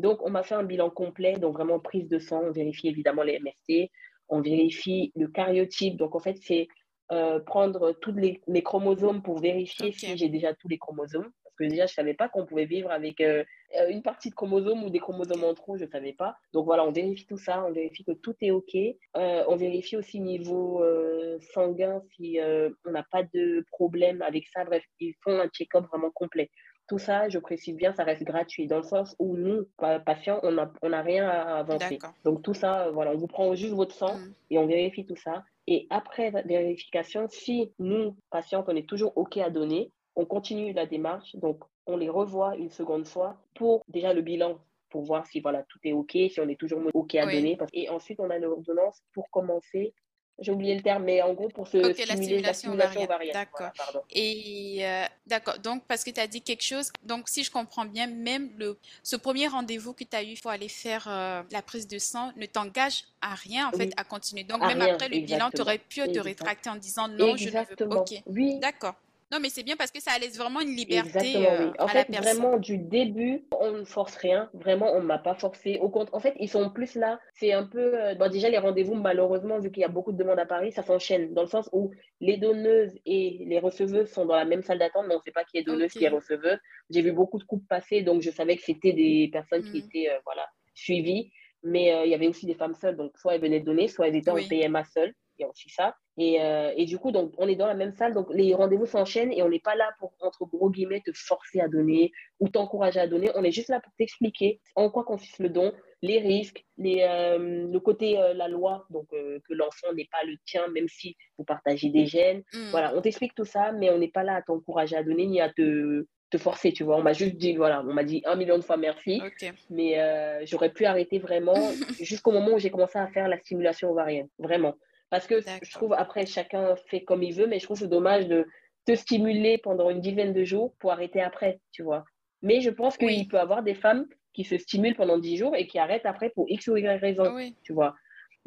Donc, on m'a fait un bilan complet, donc vraiment prise de sang, on vérifie évidemment les MST, on vérifie le cariotype. Donc, en fait, c'est euh, prendre tous les, chromosomes pour vérifier si j'ai déjà tous les chromosomes. Parce que déjà, je ne savais pas qu'on pouvait vivre avec euh, euh, une partie de chromosomes ou des chromosomes en trop, je ne savais pas. Donc voilà, on vérifie tout ça, on vérifie que tout est OK. on vérifie aussi niveau sanguin si on n'a pas de problème avec ça. Bref, ils font un check-up vraiment complet. Tout ça, je précise bien, ça reste gratuit, dans le sens où nous, patients, on n'a on a rien à avancer. Donc tout ça, voilà, on vous prend juste votre sang mm. et on vérifie tout ça. Et après vérification, si nous, patients, on est toujours OK à donner, on continue la démarche. Donc on les revoit une seconde fois pour déjà le bilan pour voir si voilà tout est ok, si on est toujours ok à donner. Et ensuite on a l'ordonnance pour commencer j'ai oublié le terme, mais en gros, pour se stimuler la simulation, ovarienne. D'accord. et euh, d'accord. Donc, parce que tu as dit quelque chose, donc si je comprends bien, même le, ce premier rendez-vous que tu as eu pour aller faire euh, la prise de sang ne t'engage à rien, en fait, à continuer. Donc, même après le bilan, tu aurais pu te rétracter en disant non, je ne veux pas. Ok. Oui. D'accord. Non, mais c'est bien parce que ça laisse vraiment une liberté Exactement, oui. euh, En à la fait, personne. vraiment, du début, on ne force rien. Vraiment, on ne m'a pas forcé. Au compte, en fait, ils sont plus là. C'est un peu. euh, bon, déjà, les rendez-vous, malheureusement, vu qu'il y a beaucoup de demandes à Paris, ça s'enchaîne. Dans le sens où les donneuses et les receveuses sont dans la même salle d'attente, mais on ne sait pas qui est donneuse, qui est receveuse. J'ai vu beaucoup de couples passer, donc je savais que c'était des personnes qui Hmm. étaient euh, voilà, suivies. Mais euh, il y avait aussi des femmes seules. Donc, soit elles venaient donner, soit elles étaient en Oui. PMA seules. Il y a aussi ça. Et, euh, et du coup, donc, on est dans la même salle, donc les rendez-vous s'enchaînent et on n'est pas là pour, entre gros guillemets, te forcer à donner ou t'encourager à donner. On est juste là pour t'expliquer en quoi consiste le don, les risques, les, euh, le côté, euh, la loi, donc que l'enfant n'est pas le tien, même si vous partagez des gènes. Hmm. Voilà, on t'explique tout ça, mais on n'est pas là à t'encourager à donner ni à te, te forcer, tu vois. On m'a juste dit, voilà, on m'a dit un million de fois merci, mais j'aurais pu arrêter vraiment jusqu'au moment où j'ai commencé à faire la stimulation ovarienne, vraiment. Parce que je trouve, après, chacun fait comme il veut, mais je trouve c'est dommage de te stimuler pendant une dizaine de jours pour arrêter après, tu vois. Mais je pense qu'il Oui. peut y avoir des femmes qui se stimulent pendant 10 jours et qui arrêtent après pour X ou Y raison, Oui. tu vois.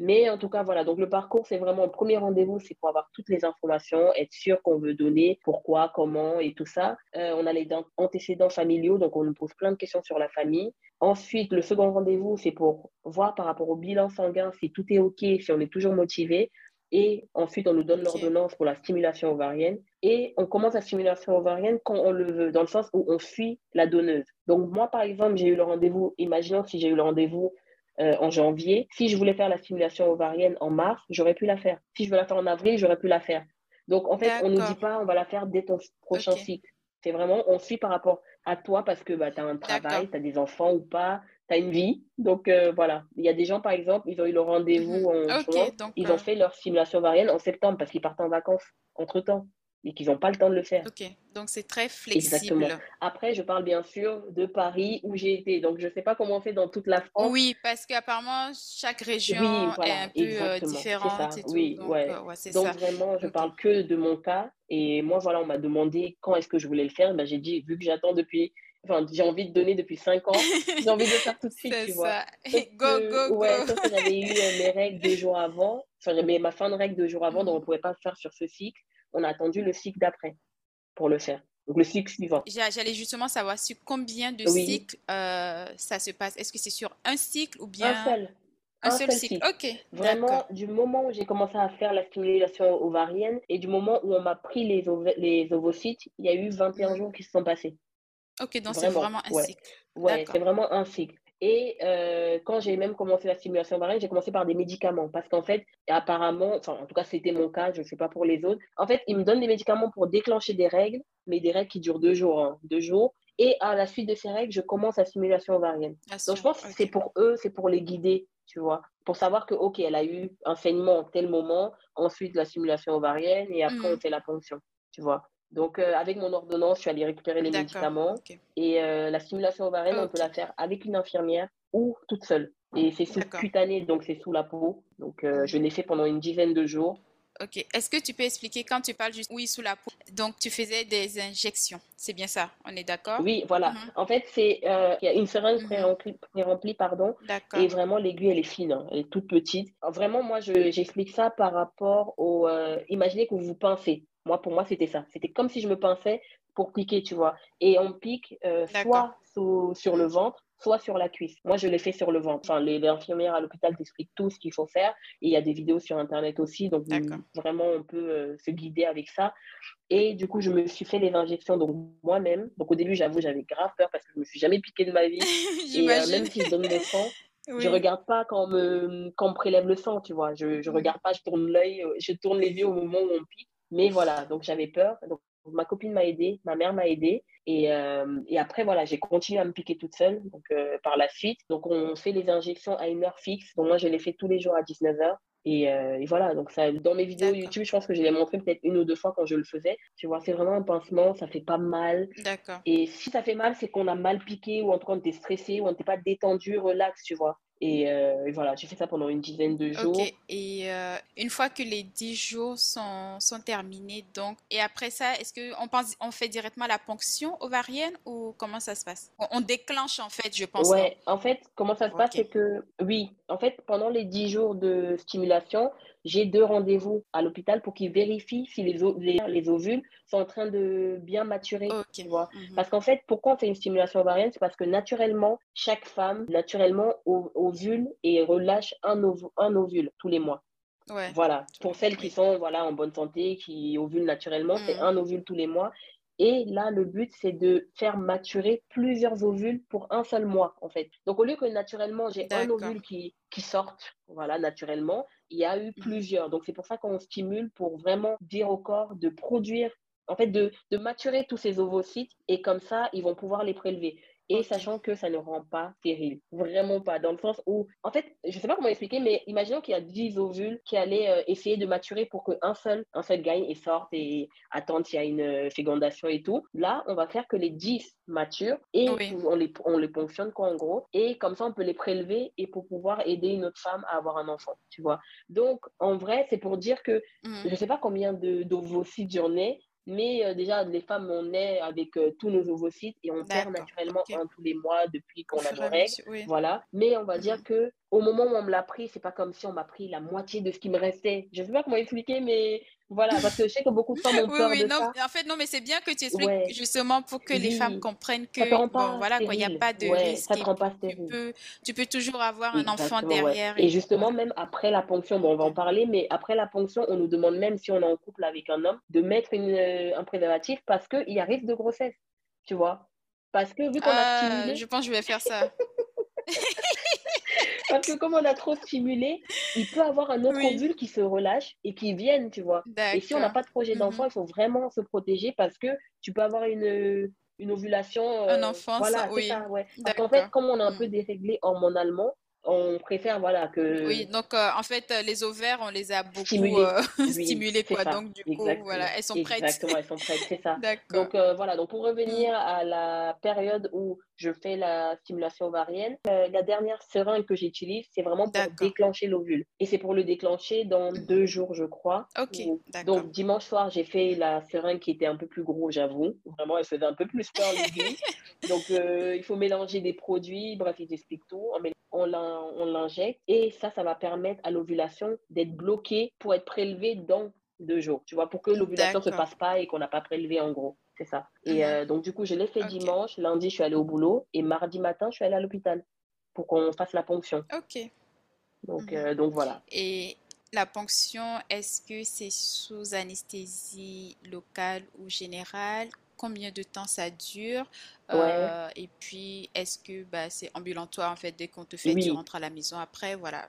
Mais en tout cas, voilà. Donc, le parcours, c'est vraiment, le premier rendez-vous, c'est pour avoir toutes les informations, être sûr qu'on veut donner, pourquoi, comment et tout ça. Euh, on a les dent- antécédents familiaux, donc on nous pose plein de questions sur la famille. Ensuite, le second rendez-vous, c'est pour voir par rapport au bilan sanguin si tout est OK, si on est toujours motivé. Et ensuite, on nous donne l'ordonnance pour la stimulation ovarienne. Et on commence la stimulation ovarienne quand on le veut, dans le sens où on suit la donneuse. Donc, moi, par exemple, j'ai eu le rendez-vous, imaginons si j'ai eu le rendez-vous euh, en janvier. Si je voulais faire la stimulation ovarienne en mars, j'aurais pu la faire. Si je veux la faire en avril, j'aurais pu la faire. Donc, en fait, on ne nous dit pas on va la faire dès ton prochain cycle. C'est vraiment, on suit par rapport à toi parce que bah, tu as un travail, tu as des enfants ou pas, tu as une vie. Donc, euh, voilà. Il y a des gens, par exemple, ils ont eu le rendez-vous Mhm. en juin. donc, Ils euh, ont fait leur stimulation ovarienne en septembre parce qu'ils partent en vacances entre-temps et qu'ils n'ont pas le temps de le faire. ok. Donc, c'est très Exactement. flexible. Après, je parle bien sûr de Paris où j'ai été. Donc, je ne sais pas comment c'est dans toute la France. Oui, parce qu'apparemment, chaque Oui, région est un peu euh, exactement. Différente et tout. Oui, Donc, ouais. euh, ouais, Donc ça. vraiment, je Ok. parle que de mon cas. Et moi, voilà, on m'a demandé quand est-ce que je voulais le faire. Ben, j'ai dit, vu que j'attends depuis, enfin, j'ai envie de donner depuis cinq ans, j'ai envie de le faire tout de suite, tu vois. ça. Sauf Go, que, go, ouais, go. j'avais eu euh, mes règles deux jours avant. Enfin, j'avais ma fin de règle deux jours avant, donc on ne pouvait pas le faire sur ce cycle. On a attendu le cycle d'après pour le faire. Donc le cycle suivant. J'a- J'allais justement savoir sur combien de Oui, cycles euh, ça se passe. Est-ce que c'est sur un cycle ou un bien seul, un un seul seul cycle? cycle. Ok, Vraiment, du moment où j'ai commencé à faire la stimulation ovarienne et du moment où on m'a pris les, ov- les ovocytes, il y a eu 21 Mhm. jours qui se sont passés. Ok, donc c'est Vraiment, un ouais. cycle. Ouais, c'est vraiment un cycle. Et euh, quand j'ai même commencé la stimulation ovarienne, j'ai commencé par des médicaments parce qu'en fait, apparemment, enfin, en tout cas, c'était mon cas, je ne sais pas pour les autres. En fait, ils me donnent des médicaments pour déclencher des règles, mais des règles qui durent deux jours, hein, deux jours. Et à la suite de ces règles, je commence la stimulation ovarienne. Donc, je pense que c'est pour eux, c'est pour les guider, tu vois, pour savoir que, OK, elle a eu un saignement à tel moment, ensuite la stimulation ovarienne, et après, on Mhm. fait la ponction, tu vois. Donc, euh, avec mon ordonnance, je suis allée récupérer les médicaments. Et euh, la stimulation ovarienne, on peut la faire avec une infirmière ou toute seule. Et c'est sous D'accord. cutané, donc c'est sous la peau. Donc, euh, je l'ai fait pendant une dizaine de jours. Ok. Est-ce que tu peux expliquer quand tu parles juste oui sous la peau? Donc tu faisais des injections. C'est bien ça? On est d'accord? Oui, voilà. Mhm. En fait, c'est il y a une seringue Mhm. pré-remplie, pré-remplie, pardon, et vraiment l'aiguille, elle est fine, hein, elle est toute petite. Alors, vraiment, moi, je- j'explique ça par rapport au. imaginez que vous vous pincez. Moi, pour moi, c'était ça. C'était comme si je me pinçais pour piquer, tu vois. Et on pique euh, soit sous- sur le ventre, soit sur la cuisse. Moi, je l'ai fait sur le ventre. Enfin, les, les infirmières à l'hôpital t'expliquent tout ce qu'il faut faire. Et il y a des vidéos sur Internet aussi. Donc, vraiment, on peut euh, se guider avec ça. Et du coup, je me suis fait les injections donc moi-même. Donc, au début, j'avoue, j'avais grave peur parce que je me suis jamais piqué de ma vie. Et euh, même si je donne le sang, je Oui. regarde pas quand on me, quand on me prélève le sang, tu vois. Je, je Mhm. regarde pas, je tourne l'œil, je tourne les yeux au moment où on pique. Mais voilà, donc j'avais peur. Donc, ma copine m'a aidée, ma mère m'a aidée. Et, euh, et après, voilà, j'ai continué à me piquer toute seule donc, euh, par la suite. Donc, on fait les injections à une heure fixe. Donc, moi, je les fais tous les jours à 19h. Et, euh, et voilà, donc ça, dans mes vidéos. YouTube, je pense que je l'ai montré peut-être une ou deux fois quand je le faisais. Tu vois, c'est vraiment un pincement, ça fait pas mal. D'accord. Et si ça fait mal, c'est qu'on a mal piqué ou en tout cas on était stressé ou on n'était pas détendu, relax, tu vois. Et, euh, et voilà, j'ai fait ça pendant une dizaine de jours. Et euh, une fois que les 10 jours sont, sont terminés, donc, et après ça, est-ce qu'on pense, on fait directement la ponction ovarienne ou comment ça se passe? On, on déclenche en fait, je pense? Ouais, en fait, comment ça se passe, c'est que oui, en fait, pendant les 10 jours de stimulation, j'ai deux rendez-vous à l'hôpital pour qu'ils vérifient si les, les, ovules sont en train de bien maturer. Tu vois mhm. Parce qu'en fait, pourquoi on fait une stimulation ovarienne? C'est parce que naturellement, chaque femme, naturellement, ovule et relâche un, un ovule tous les mois. Voilà, pour celles qui sont voilà, en bonne santé, qui ovulent naturellement, c'est mhm. un ovule tous les mois. Et là, le but, c'est de faire maturer plusieurs ovules pour un seul mois, en fait. Donc, au lieu que naturellement, j'ai un ovule qui, qui sorte, voilà, naturellement, il y a eu mmh. plusieurs. Donc, c'est pour ça qu'on stimule pour vraiment dire au corps de produire, en fait, de, de maturer tous ces ovocytes et comme ça, ils vont pouvoir les prélever et sachant que ça ne rend pas stérile. Vraiment pas. Dans le sens où, en fait, je ne sais pas comment expliquer, mais imaginons qu'il y a 10 ovules qui allaient euh, essayer de maturer pour qu'un seul, un seul gagne et sorte et attende s'il y a une euh, fécondation et tout. Là, on va faire que les 10 maturent et on, les, on les ponctionne quoi en gros. Et comme ça, on peut les prélever et pour pouvoir aider une autre femme à avoir un enfant, tu vois. Donc, en vrai, c'est pour dire que mmh. je ne sais pas combien d'ovocytes j'en ai, mais euh, déjà, les femmes, on est avec euh, tous nos ovocytes et on perd naturellement un tous les mois depuis qu'on a nos règles. Voilà. Mais on va dire mhm. que au moment où on me l'a pris, c'est pas comme si on m'a pris la moitié de ce qui me restait. Je sais pas comment expliquer, mais voilà, parce que je sais que beaucoup de femmes ont peur oui, de non, ça. En fait, non, mais c'est bien que tu expliques justement pour que les femmes comprennent que bon, voilà, il n'y a pas de risque. Ça te rend pas tu, peux, tu peux toujours avoir un enfant derrière. Et, justement, même après la ponction, bon, on va en parler, mais après la ponction, on nous demande même si on est en couple avec un homme de mettre une, euh, un préservatif parce qu'il y a risque de grossesse, tu vois. Parce que vu qu'on a euh, stimulé... Je pense que je vais faire ça. Parce que comme on a trop stimulé, il peut avoir un autre ovule qui se relâche et qui vienne, tu vois. Et si on n'a pas de projet d'enfant, mhm. il faut vraiment se protéger parce que tu peux avoir une, une ovulation. un euh, enfant, voilà, oui. Ça, ouais. Parce qu'en fait, comme on est un peu mhm. déréglé hormonalement, on préfère voilà que oui donc euh, en fait euh, les ovaires on les a beaucoup stimulés, euh, quoi donc du coup voilà elles sont prêtes exactement elles sont prêtes c'est ça donc voilà donc pour revenir mm. à la période où je fais la stimulation ovarienne. La dernière seringue que j'utilise c'est vraiment pour déclencher l'ovule. Et c'est pour le déclencher dans mm. deux jours je crois. Ok donc dimanche soir j'ai fait la seringue qui était un peu plus gros j'avoue. Vraiment elle faisait un peu plus peur donc il faut mélanger des produits. Bref ils expliquent tout. On l'injecte. Et ça, ça va permettre à l'ovulation d'être bloquée pour être prélevée dans deux jours, tu vois, pour que l'ovulation ne se passe pas et qu'on n'a pas prélevé en gros. C'est ça. Et mhm. euh, donc, du coup, je l'ai fait dimanche. Lundi, je suis allée au boulot. Et mardi matin, je suis allée à l'hôpital pour qu'on fasse la ponction. Ok. Donc, mhm. euh, donc voilà. Et la ponction, est-ce que c'est sous anesthésie locale ou générale? Combien de temps ça dure? Euh, et puis est-ce que bah, c'est ambulatoire en fait dès qu'on te fait tu rentres à la maison après? Voilà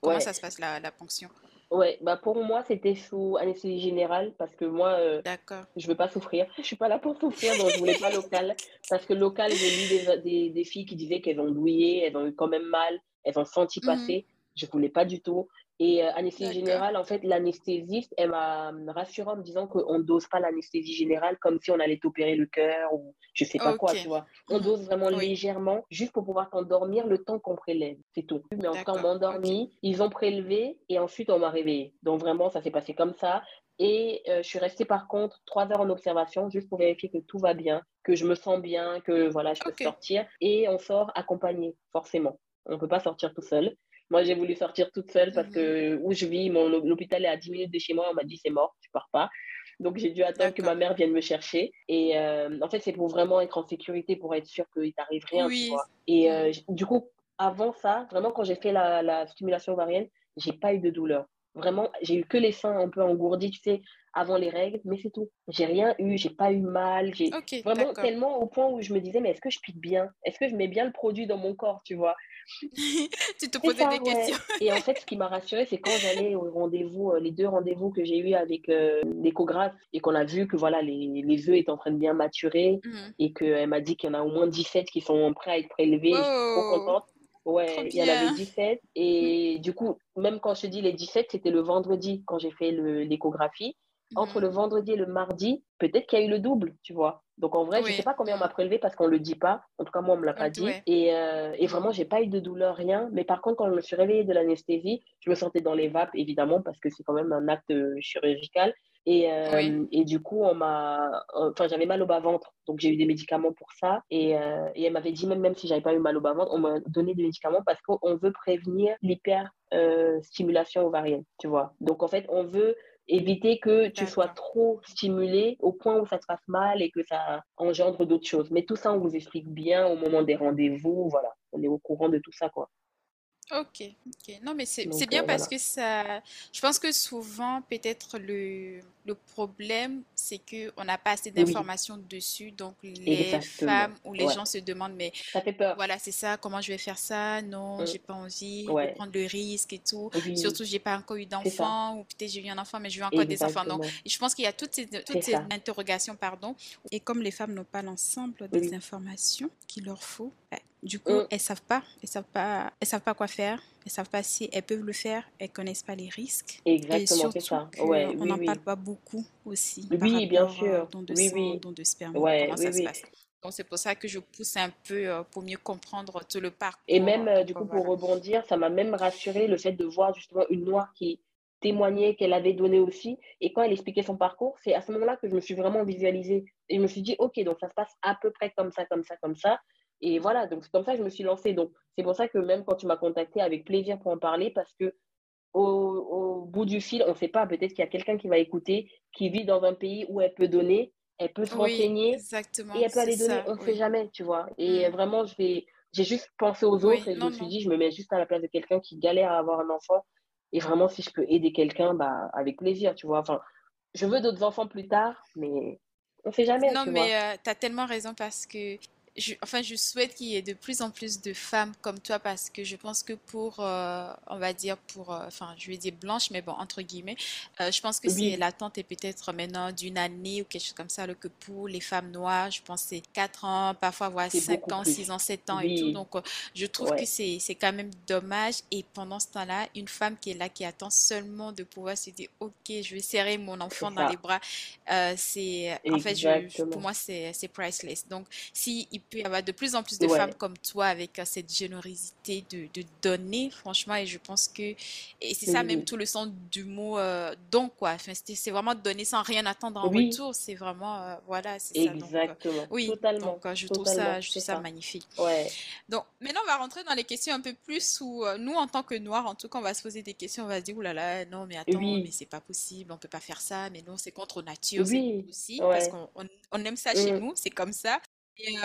comment ça se passe la, la ponction? Ouais, bah pour moi, c'était sous anesthésie générale parce que moi, euh, je veux pas souffrir. Je suis pas là pour souffrir, donc je voulais pas local. Parce que local, j'ai lu des, des, des, filles qui disaient qu'elles ont douillé, elles ont eu quand même mal, elles ont senti mmh passer. Je voulais pas du tout. Et euh, anesthésie générale, en fait, l'anesthésiste, elle m'a rassuré en me disant qu'on ne dose pas l'anesthésie générale comme si on allait t'opérer le cœur ou je sais pas quoi, tu vois. On mhm. dose vraiment légèrement, juste pour pouvoir t'endormir le temps qu'on prélève, c'est tout. Mais en temps, on m'a endormi, ils ont prélevé et ensuite on m'a réveillée. Donc vraiment, ça s'est passé comme ça. Et euh, je suis restée par contre trois heures en observation juste pour vérifier que tout va bien, que je me sens bien, que voilà, je peux sortir. Et on sort accompagné, forcément. On ne peut pas sortir tout seul. Moi, j'ai voulu sortir toute seule parce que mhm. où je vis, mon l'hôpital est à 10 minutes de chez moi. On m'a dit c'est mort, tu pars pas. Donc, j'ai dû attendre que ma mère vienne me chercher. Et euh, en fait, c'est pour vraiment être en sécurité, pour être sûr qu'il t'arrive rien. Tu vois. Et euh, mhm. du coup, avant ça, vraiment, quand j'ai fait la, la stimulation ovarienne, j'ai pas eu de douleur. Vraiment, j'ai eu que les seins un peu engourdis, tu sais, avant les règles, mais c'est tout. J'ai rien eu, j'ai pas eu mal. J'ai vraiment tellement au point où je me disais, mais est-ce que je pique bien? Est-ce que je mets bien le produit dans mon corps, tu vois? Tu te posais des questions. et en fait, ce qui m'a rassurée, c'est quand j'allais au rendez-vous, euh, les deux rendez-vous que j'ai eu avec euh, l'échographe et qu'on a vu que voilà, les, les œufs étaient en train de bien maturer mmh. et qu'elle m'a dit qu'il y en a au moins 17 qui sont prêts à être prélevés. Je suis trop contente. Ouais, il y en avait 17. Et du coup, même quand je dis les 17, c'était le vendredi quand j'ai fait l'échographie entre le mhm. vendredi et le mardi, peut-être qu'il y a eu le double, tu vois. Donc en vrai, je ne sais pas combien on m'a prélevé parce qu'on ne le dit pas. En tout cas, moi, on ne me l'a pas dit. Et, euh, et, vraiment, j'ai pas eu de douleur, rien. Mais par contre, quand je me suis réveillée de l'anesthésie, je me sentais dans les vapes, évidemment, parce que c'est quand même un acte chirurgical. Et, euh, et du coup, on m'a, enfin, j'avais mal au bas-ventre. Donc, j'ai eu des médicaments pour ça. Et, euh, et elle m'avait dit, même, même si j'avais pas eu mal au bas-ventre, on m'a donné des médicaments parce qu'on veut prévenir l'hyper-stimulation ovarienne, tu vois. Donc, en fait, on veut éviter que tu sois trop stimulé au point où ça te fasse mal et que ça engendre d'autres choses. Mais tout ça, on vous explique bien au moment des rendez-vous. Voilà, on est au courant de tout ça, quoi. Ok, ok. Non, mais c'est bien euh, parce que ça. Je pense que souvent, peut-être le, le problème, c'est qu'on n'a pas assez d'informations dessus. Donc, les femmes ou les gens se demandent, mais. Ça fait peur. Voilà, c'est ça. Comment je vais faire ça? Non, mm. j'ai pas envie de prendre le risque et tout. Surtout, j'ai pas encore eu d'enfant ou peut-être j'ai eu un enfant, mais je veux encore des enfants. Donc, je pense qu'il y a toutes ces, toutes ces interrogations, pardon. Et comme les femmes n'ont pas l'ensemble des informations qu'il leur faut, ben, du coup, mm. elles savent pas, elles savent pas, elles savent pas quoi faire, elles savent pas si elles peuvent le faire, elles connaissent pas les risques. Exactement, c'est ça. Ouais, on n'en parle pas beaucoup aussi. Oui, bien sûr. Don de sang, don de sperme, comment ça se passe. Donc c'est pour ça que je pousse un peu euh, pour mieux comprendre tout le parcours. Et même euh, du coup pour rebondir, ça m'a même rassuré le fait de voir justement une noire qui témoignait qu'elle avait donné aussi. Et quand elle expliquait son parcours, c'est à ce moment-là que je me suis vraiment visualisée. Et je me suis dit, OK, donc ça se passe à peu près comme ça, comme ça, comme ça. Et voilà, donc c'est comme ça que je me suis lancée. Donc c'est pour ça que même quand tu m'as contacté, avec plaisir pour en parler, parce que au, bout du fil, on ne sait pas, peut-être qu'il y a quelqu'un qui va écouter, qui vit dans un pays où elle peut donner, elle peut se renseigner exactement, et elle peut aller donner. on ne sait jamais, tu vois. Et mm. vraiment, je vais, j'ai juste pensé aux autres et je me suis dit, je me mets juste à la place de quelqu'un qui galère à avoir un enfant. Et vraiment, si je peux aider quelqu'un, bah, avec plaisir, tu vois. Enfin, je veux d'autres enfants plus tard, mais on ne sait jamais. Non, mais euh, tu as tellement raison parce que je, enfin, je souhaite qu'il y ait de plus en plus de femmes comme toi parce que je pense que pour, euh, on va dire pour, euh, enfin, je vais dire blanche, mais bon, entre guillemets, euh, je pense que c'est l'attente est peut-être maintenant d'une année ou quelque chose comme ça, alors que pour les femmes noires, je pense que c'est 4 ans, parfois voire 5 ans, 6 ans, 7 ans et tout. Donc, je trouve que c'est quand même dommage. Et pendant ce temps-là, une femme qui est là, qui attend seulement de pouvoir se dire, OK, je vais serrer mon enfant dans les bras, c'est, en fait, je, pour moi, c'est priceless. Donc, si peut y avoir de plus en plus de femmes comme toi avec euh, cette générosité de, de, donner, franchement, et je pense que, et c'est ça même tout le sens du mot euh, don, quoi. Enfin, c'est vraiment donner sans rien attendre en retour, c'est vraiment, euh, voilà, c'est ça. Exactement. oui, totalement. Donc, je trouve ça, je trouve ça, magnifique. Ouais. Donc, maintenant, on va rentrer dans les questions un peu plus où, nous, en tant que Noirs, en tout cas, on va se poser des questions, on va se dire, oulala, non, mais attends, mais c'est pas possible, on peut pas faire ça, mais non, c'est contre nature, oui. aussi, parce qu'on on, aime ça chez mm. nous, c'est comme ça. Et,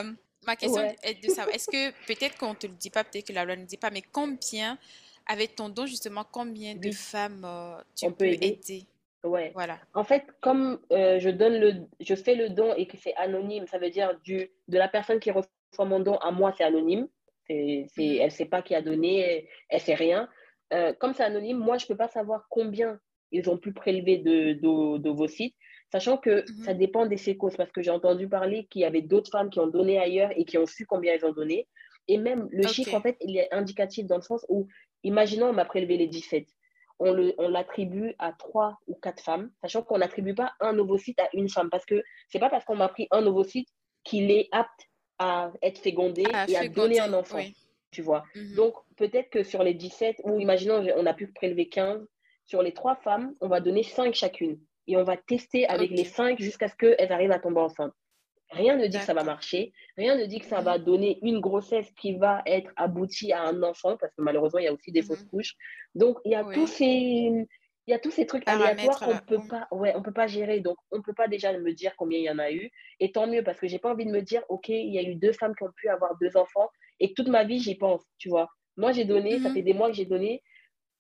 Ma question est de savoir, est-ce que peut-être qu'on ne te le dit pas, peut-être que la loi ne dit pas, mais combien, avec ton don justement, combien de femmes euh, tu peux aider, Ouais. Voilà. En fait, comme euh, je donne le, je fais le don et que c'est anonyme, ça veut dire du, de la personne qui reçoit mon don à moi, c'est anonyme. C'est, c'est, mhm. Elle ne sait pas qui a donné, elle ne sait rien. Euh, comme c'est anonyme, moi, je ne peux pas savoir combien ils ont pu prélever de, de, de vos sites. Sachant que mhm. ça dépend des séquences, parce que j'ai entendu parler qu'il y avait d'autres femmes qui ont donné ailleurs et qui ont su combien elles ont donné. Et même le chiffre, en fait, il est indicatif dans le sens où, imaginons, on m'a prélevé les 17. On l'attribue à trois ou quatre femmes, sachant qu'on n'attribue pas un ovocyte à une femme. Parce que c'est pas parce qu'on m'a pris un ovocyte qu'il est apte à être fécondé et à donner un enfant. Tu vois. Mhm. Donc, peut-être que sur les 17, ou imaginons, on a pu prélever 15, sur les trois femmes, on va donner 5 chacune et on va tester avec les cinq jusqu'à ce qu'elles arrivent à tomber enceinte. Rien ne dit que ça va marcher, rien ne dit que ça va donner une grossesse qui va être aboutie à un enfant, parce que malheureusement, il y a aussi des fausses mhm. couches. Donc, il y a tous ces, il y a tous ces trucs aléatoires qu'on peut pas, ouais, on peut pas gérer. Donc, on peut pas déjà me dire combien il y en a eu. Et tant mieux, parce que j'ai pas envie de me dire, OK, il y a eu deux femmes qui ont pu avoir deux enfants et toute ma vie, j'y pense, tu vois. Moi, j'ai donné, ça mhm. fait des mois que j'ai donné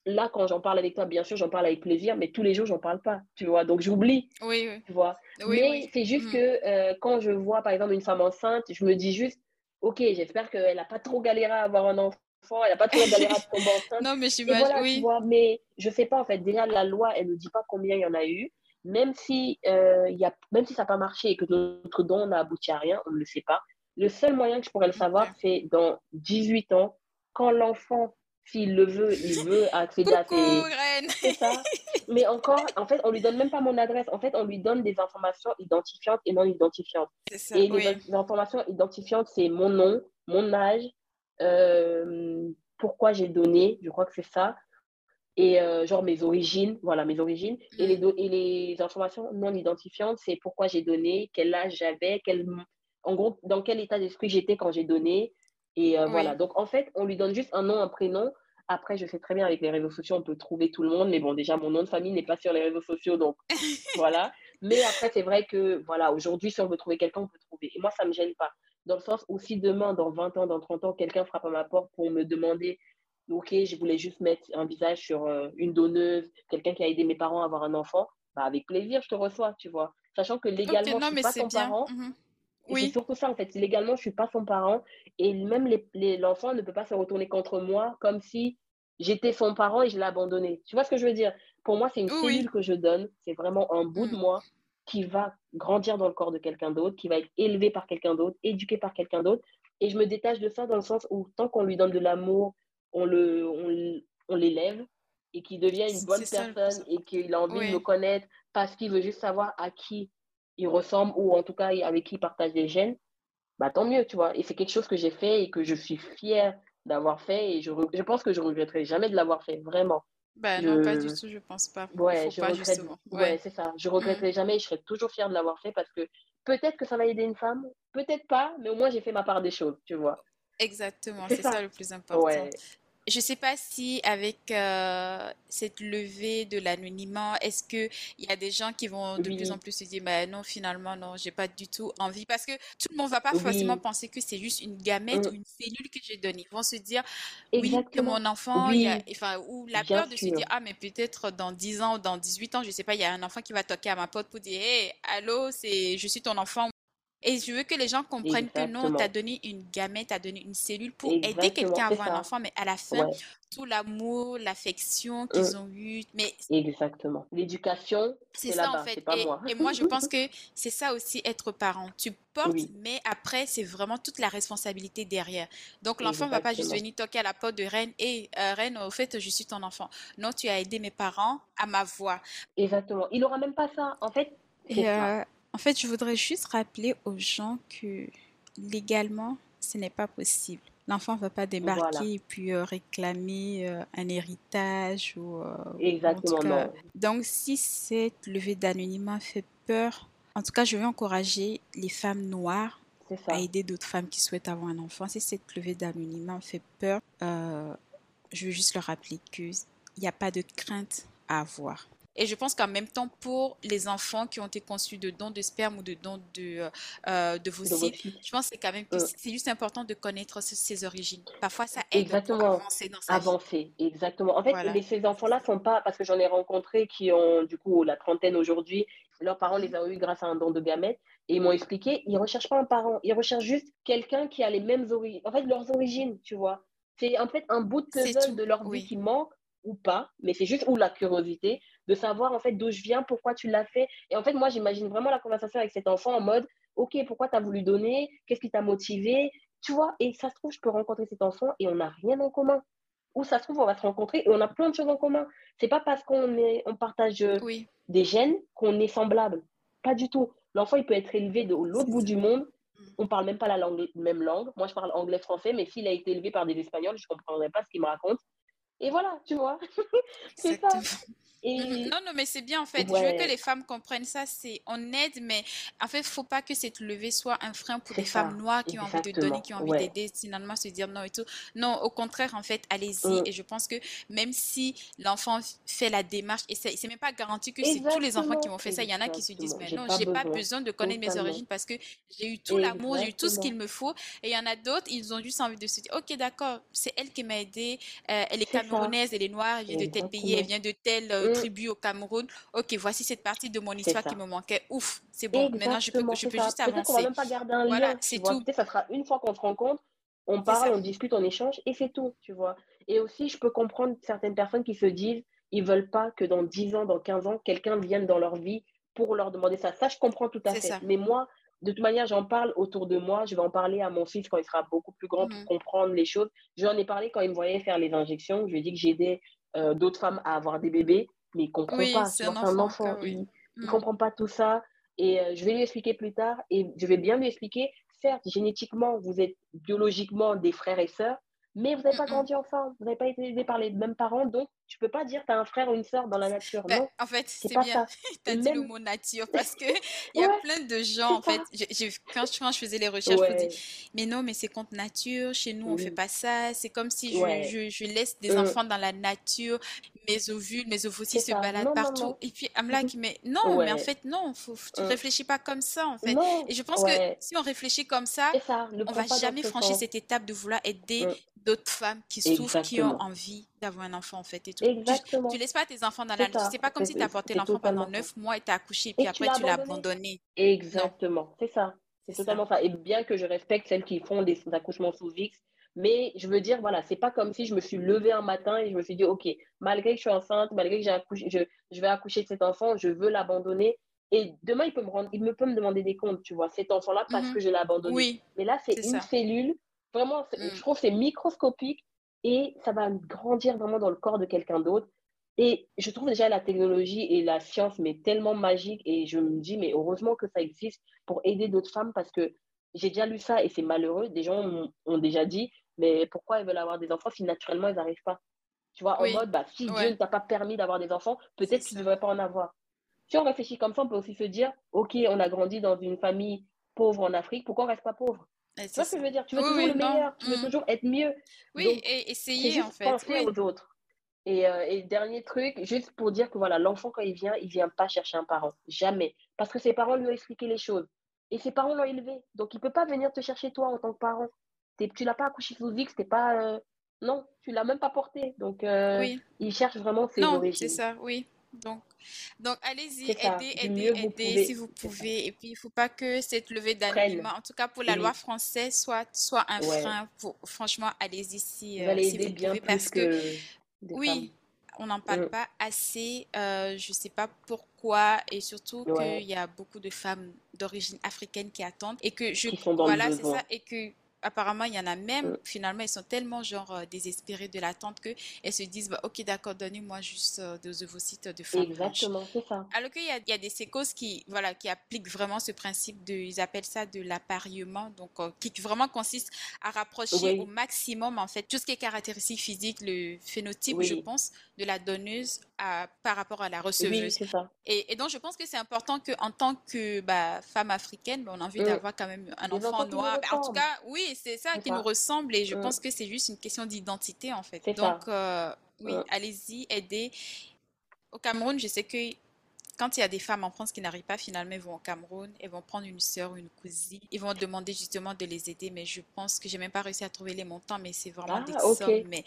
là, quand j'en parle avec toi, bien sûr, j'en parle avec plaisir, mais tous les jours, j'en parle pas, tu vois. Donc, j'oublie, oui, oui. tu vois. mais c'est juste mm. que euh, quand je vois, par exemple, une femme enceinte, je me dis juste, OK, j'espère qu'elle n'a pas trop galéré à avoir un enfant, elle n'a pas trop galéré à tomber enceinte. non, mais j'imagine, voilà, oui. mais je sais pas, en fait, déjà, la loi, elle ne dit pas combien il y en a eu. Même si, euh, y a, même si ça n'a pas marché et que notre don n'a abouti à rien, on ne le sait pas. Le seul moyen que je pourrais le savoir, c'est dans 18 ans, quand l'enfant s'il le veut, il veut accéder à ses... C'est ça. Mais encore, en fait, on lui donne même pas mon adresse. En fait, on lui donne des informations identifiantes et non identifiantes. Ça, et les, informations identifiantes, c'est mon nom, mon âge, euh, pourquoi j'ai donné, je crois que c'est ça. Et euh, genre mes origines, voilà, mes origines. Et, les, Mm. et les informations non identifiantes, c'est pourquoi j'ai donné, quel âge j'avais, quel, en gros, dans quel état d'esprit j'étais quand j'ai donné. Et euh, voilà. Donc, en fait, on lui donne juste un nom, un prénom. Après, je sais très bien, avec les réseaux sociaux, on peut trouver tout le monde. Mais bon, déjà, mon nom de famille n'est pas sur les réseaux sociaux. Donc, voilà. Mais après, c'est vrai que, voilà, aujourd'hui, si on veut trouver quelqu'un, on peut trouver. Et moi, ça ne me gêne pas. Dans le sens où si demain, dans 20 ans, dans 30 ans, quelqu'un frappe à ma porte pour me demander, OK, je voulais juste mettre un visage sur euh, une donneuse, quelqu'un qui a aidé mes parents à avoir un enfant, bah, avec plaisir, je te reçois, tu vois. Sachant que légalement, je non, suis mais pas bien. parent. Mhm. C'est surtout ça, en fait. Légalement, je suis pas son parent. Et même les, les- l'enfant ne peut pas se retourner contre moi comme si j'étais son parent et je l'ai abandonné. Tu vois ce que je veux dire? Pour moi, c'est une oui, cellule que je donne. C'est vraiment un bout de Mm. moi qui va grandir dans le corps de quelqu'un d'autre, qui va être élevé par quelqu'un d'autre, éduqué par quelqu'un d'autre. Et je me détache de ça dans le sens où tant qu'on lui donne de l'amour, on l'élève et qu'il devient une bonne ça personne et qu'il a envie de me connaître parce qu'il veut juste savoir à qui il ressemble ou en tout cas avec qui il partage des gènes bah, tant mieux, tu vois. Et c'est quelque chose que j'ai fait et que je suis fière d'avoir fait et je, je pense que je regretterai jamais de l'avoir fait, vraiment. ben non, pas du Je, tout, je pense pas. Ouais, je pas, regrette, justement. ouais, Ouais. c'est ça. Je Mm. regretterai jamais et je serai toujours fière de l'avoir fait parce que peut-être que ça va aider une femme, peut-être pas, mais au moins j'ai fait ma part des choses, tu vois. Exactement, C'est c'est ça ça. le plus important. Ouais, Je sais pas si avec euh, cette levée de l'anonymat, est-ce que il y a des gens qui vont de plus en plus se dire, bah non, finalement, non, j'ai pas du tout envie. Parce que tout le monde va pas forcément penser que c'est juste une gamète ou mm, une cellule que j'ai donnée. Ils vont se dire, oui, exactement. mon enfant, il y a, Oui, enfin, ou la bien peur de se dire, ah, mais peut-être dans 10 ans ou dans 18 ans, je sais pas, il y a un enfant qui va toquer à ma porte pour dire, hey, allô, c'est, je suis ton enfant. Et je veux que les gens comprennent que non, t'as donné une gamète, t'as donné une cellule pour aider quelqu'un à avoir un enfant, mais à la fin, Ouais. tout l'amour, l'affection mm. qu'ils ont eu. Mais Exactement. L'éducation, c'est ça en fait. pas Et, moi. et moi, je pense que c'est ça aussi être parent. Tu portes, Oui, mais après, c'est vraiment toute la responsabilité derrière. Donc, l'enfant va pas juste venir toquer à la porte de Reine et Reine, au fait, je suis ton enfant. Non, tu as aidé mes parents à ma voix. Exactement. Il aura même pas ça. En fait, Et euh, en fait, je voudrais juste rappeler aux gens que légalement, ce n'est pas possible. L'enfant ne va pas Voilà. débarquer et puis euh, réclamer euh, un héritage ou, euh, Exactement, cas. non. Donc, si cette levée d'anonymat fait peur, en tout cas, je vais encourager les femmes noires à aider d'autres femmes qui souhaitent avoir un enfant. Si cette levée d'anonymat fait peur, je veux juste leur rappeler qu'il n'y a pas de crainte à avoir. Et je pense qu'en même temps, pour les enfants qui ont été conçus de dons de sperme ou de dons de, euh, de De vocide, voter. je pense que c'est quand même que Mm. c'est juste important de connaître ses origines. Parfois, ça aide pour Exactement. avancer dans sa vie. Avancer. Exactement. En fait, Voilà. ces enfants-là ça. sont pas, parce que j'en ai rencontré qui ont, du coup, la trentaine aujourd'hui, leurs parents les ont eu grâce à un don de gamètes, et ils m'ont expliqué, ils recherchent pas un parent, ils recherchent juste quelqu'un qui a les mêmes origines, en fait, leurs origines, tu vois. C'est en fait un bout de puzzle de leur vie Oui. qui manque ou pas, mais c'est juste ou la curiosité de savoir en fait d'où je viens, pourquoi tu l'as fait. Et en fait, moi, j'imagine vraiment la conversation avec cet enfant en mode, ok, pourquoi tu as voulu donner, qu'est-ce qui t'a motivé, tu vois. Et ça se trouve, je peux rencontrer cet enfant et on n'a rien en commun. Ou ça se trouve, on va se rencontrer et on a plein de choses en commun. C'est pas parce qu'on est, on partage euh, Oui. des gènes qu'on est semblable. Pas du tout. L'enfant, il peut être élevé de l'autre bout ça. du monde. Mhm. On parle même pas la langue, même langue. Moi, je parle anglais-français, mais s'il a été élevé par des Espagnols, je comprendrais pas ce qu'il me raconte. Et voilà, tu vois. c'est ça. Et Non, non, mais c'est bien en fait. Je veux que les femmes comprennent ça. C'est on aide, mais en fait, faut pas que cette levée soit un frein pour des femmes noires qui ont envie de donner, qui ont envie Ouais. d'aider, finalement se dire non et tout. Non, au contraire, en fait, allez-y. Mm. Et je pense que même si l'enfant fait la démarche, et c'est même pas garanti que c'est tous les enfants qui vont faire ça. Il y en a qui se disent, mais non, j'ai pas besoin. de connaître mes origines parce que j'ai eu tout l'amour, j'ai eu tout ce qu'il me faut. Et il y en a d'autres, ils ont juste envie de se dire, ok, d'accord, c'est elle qui m'a aidé. Euh, elle est ça. camerounaise, elle est noire, elle vient de tel pays, elle vient de telle Mm. tribu au Cameroun. Ok, voici cette partie de mon histoire qui me manquait. Ouf, c'est bon. Maintenant, je peux, Exactement, je c'est peux ça. juste qu'on va avancer. même pas garder un Voilà, lien, c'est tout. Ça sera une fois qu'on se rencontre, on parle, on discute, on échange et c'est tout, tu vois. Et aussi, je peux comprendre certaines personnes qui se disent, ils veulent pas que dans 10 ans, dans 15 ans, quelqu'un vienne dans leur vie pour leur demander ça. Ça, je comprends tout à fait. ça. Mais moi, de toute manière, j'en parle autour de moi. Je vais en parler à mon fils quand il sera beaucoup plus grand pour Mhm. comprendre les choses. J'en ai parlé quand il me voyait faire les injections. Je lui ai dit que j'aidais euh, d'autres femmes à avoir des bébés, mais il comprend Oui, pas. c'est un enfant oui. Il, il Mhm. comprend pas tout ça. Et euh, je vais lui expliquer plus tard. Et je vais bien lui expliquer, certes, génétiquement, vous êtes biologiquement des frères et sœurs, mais vous n'avez pas Mhm. grandi ensemble. Vous n'avez pas été élevés par les mêmes parents. Donc, Tu peux pas dire tu as un frère ou une sœur dans la nature. Ben, non. en fait, c'est bien. Tu as dit le mot nature parce qu'il y a plein de gens, en fait. quand, je, faisais les recherches, je me dis, mais non, mais c'est contre nature. Chez nous, on ne fait pas ça. C'est comme si je, je, laisse des mmh. enfants dans la nature. Mes ovules, mes ovocytes se baladent partout. Et puis, I'm like, mais non, mais en fait, non, faut, tu ne mmh. réfléchis pas comme ça, en fait. Et je pense que si on réfléchit comme ça, on ne va jamais franchir cette étape de vouloir aider mmh d'autres femmes qui souffrent, qui ont envie d'avoir un enfant en fait. Et tout. Exactement. Tu, ne laisses pas tes enfants dans la nature. C'est pas comme si tu as porté l'enfant pendant neuf mois et tu as accouché et puis après tu l'as abandonné. Exactement, c'est ça. C'est totalement ça. Et bien que je respecte celles qui font des accouchements sous VIX, mais je veux dire, voilà, c'est pas comme si je me suis levée un matin et je me suis dit, OK, malgré que je suis enceinte, malgré que j'ai accouché, je, je, vais accoucher de cet enfant, je veux l'abandonner. Et demain, il peut, me rendre, il me peut me demander des comptes, tu vois, cet enfant-là, parce mhm. que je l'ai abandonné. Oui, mais là, c'est une cellule Vraiment, mm. je trouve que c'est microscopique et ça va grandir vraiment dans le corps de quelqu'un d'autre. Et je trouve déjà la technologie et la science mais tellement magique et je me dis mais heureusement que ça existe pour aider d'autres femmes parce que j'ai déjà lu ça et c'est malheureux. Des gens ont, déjà dit mais pourquoi elles veulent avoir des enfants si naturellement elles n'arrivent pas? Tu vois, en mode bah, si Dieu ne t'a pas permis d'avoir des enfants, peut-être que tu ne devrais pas en avoir. Si on réfléchit comme ça, on peut aussi se dire ok, on a grandi dans une famille pauvre en Afrique, pourquoi on reste pas pauvre? Tu vois ce que je veux dire? Tu veux toujours le meilleur, tu veux mmh. toujours être mieux. Oui, et essayer en fait. penser aux autres. Et, euh, et, dernier truc, juste pour dire que voilà, l'enfant, quand il vient, il vient pas chercher un parent. Jamais. Parce que ses parents lui ont expliqué les choses. Et ses parents l'ont élevé. Donc, il peut pas venir te chercher toi en tant que parent. Tu l'as pas accouché sous X, t'es pas. Euh, non, tu l'as même pas porté. Donc, euh, il cherche vraiment ses non, c'est ça, oui. Donc, donc allez-y, aidez, aidez, aidez si vous pouvez. Et puis, il ne faut pas que cette levée d'anonymat, en tout cas pour la loi française, soit, soit un frein. Pour, franchement, allez-y si, vous, euh, si vous pouvez. Parce que, oui, on n'en parle mm. pas assez. Euh, je ne sais pas pourquoi. Et surtout qu'il y a beaucoup de femmes d'origine africaine qui attendent. Et que je. voilà, c'est ça. Et que apparemment, il y en a même, mm. finalement, elles sont tellement genre euh, désespérées de l'attente qu'elles se disent, bah, ok, d'accord, donnez-moi juste euh, des ovocytes de femmes Exactement, c'est ça. Alors qu'il y y a des sécos qui, voilà, qui appliquent vraiment ce principe de, ils appellent ça de l'appariement, donc euh, qui vraiment consiste à rapprocher au maximum, en fait, tout ce qui est caractéristique physique, le phénotype, je pense, de la donneuse à, par rapport à la receveuse. Oui, ça. Et, et, donc, je pense que c'est important qu'en tant que bah, femme africaine, bah, on a envie d'avoir quand même un enfant noir. En tout cas, oui, c'est ça qui nous ressemble et je mm. pense que c'est juste une question d'identité en fait. Donc, euh, oui, mm. allez-y, aidez. Au Cameroun, je sais que quand il y a des femmes en France qui n'arrivent pas, finalement, ils vont au Cameroun, elles vont prendre une sœur ou une cousine, ils vont demander justement de les aider, mais je pense que j'ai même pas réussi à trouver les montants, mais c'est vraiment des ah, sommes, mais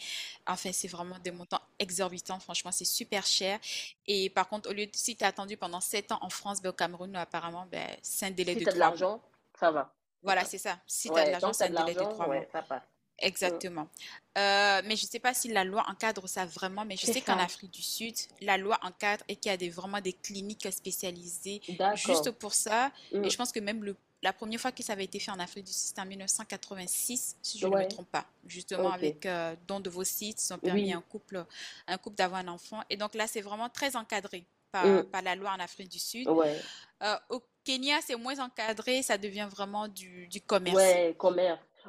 enfin, c'est vraiment des montants exorbitants, franchement, c'est super cher. Et par contre, au lieu de, si tu as attendu pendant 7 ans en France, ben, au Cameroun, apparemment, ben, c'est un délai si de 3 de l'argent, ça va. Voilà, c'est ça. Si tu as de l'argent, c'est un délai de 3 mois. Ça passe. Exactement. Euh, mais je ne sais pas si la loi encadre ça vraiment, mais je sais qu'en Afrique du Sud, la loi encadre et qu'il y a des, vraiment des cliniques spécialisées juste pour ça. Et mm. je pense que même le, la première fois que ça avait été fait en Afrique du Sud, c'était en 1986, si je ne me trompe pas. Justement, avec euh, don de vos sites, ils ont permis un couple, un couple d'avoir un enfant. Et donc là, c'est vraiment très encadré par, mm. par, la loi en Afrique du Sud. Euh, au Kenya, c'est moins encadré, ça devient vraiment du, commerce.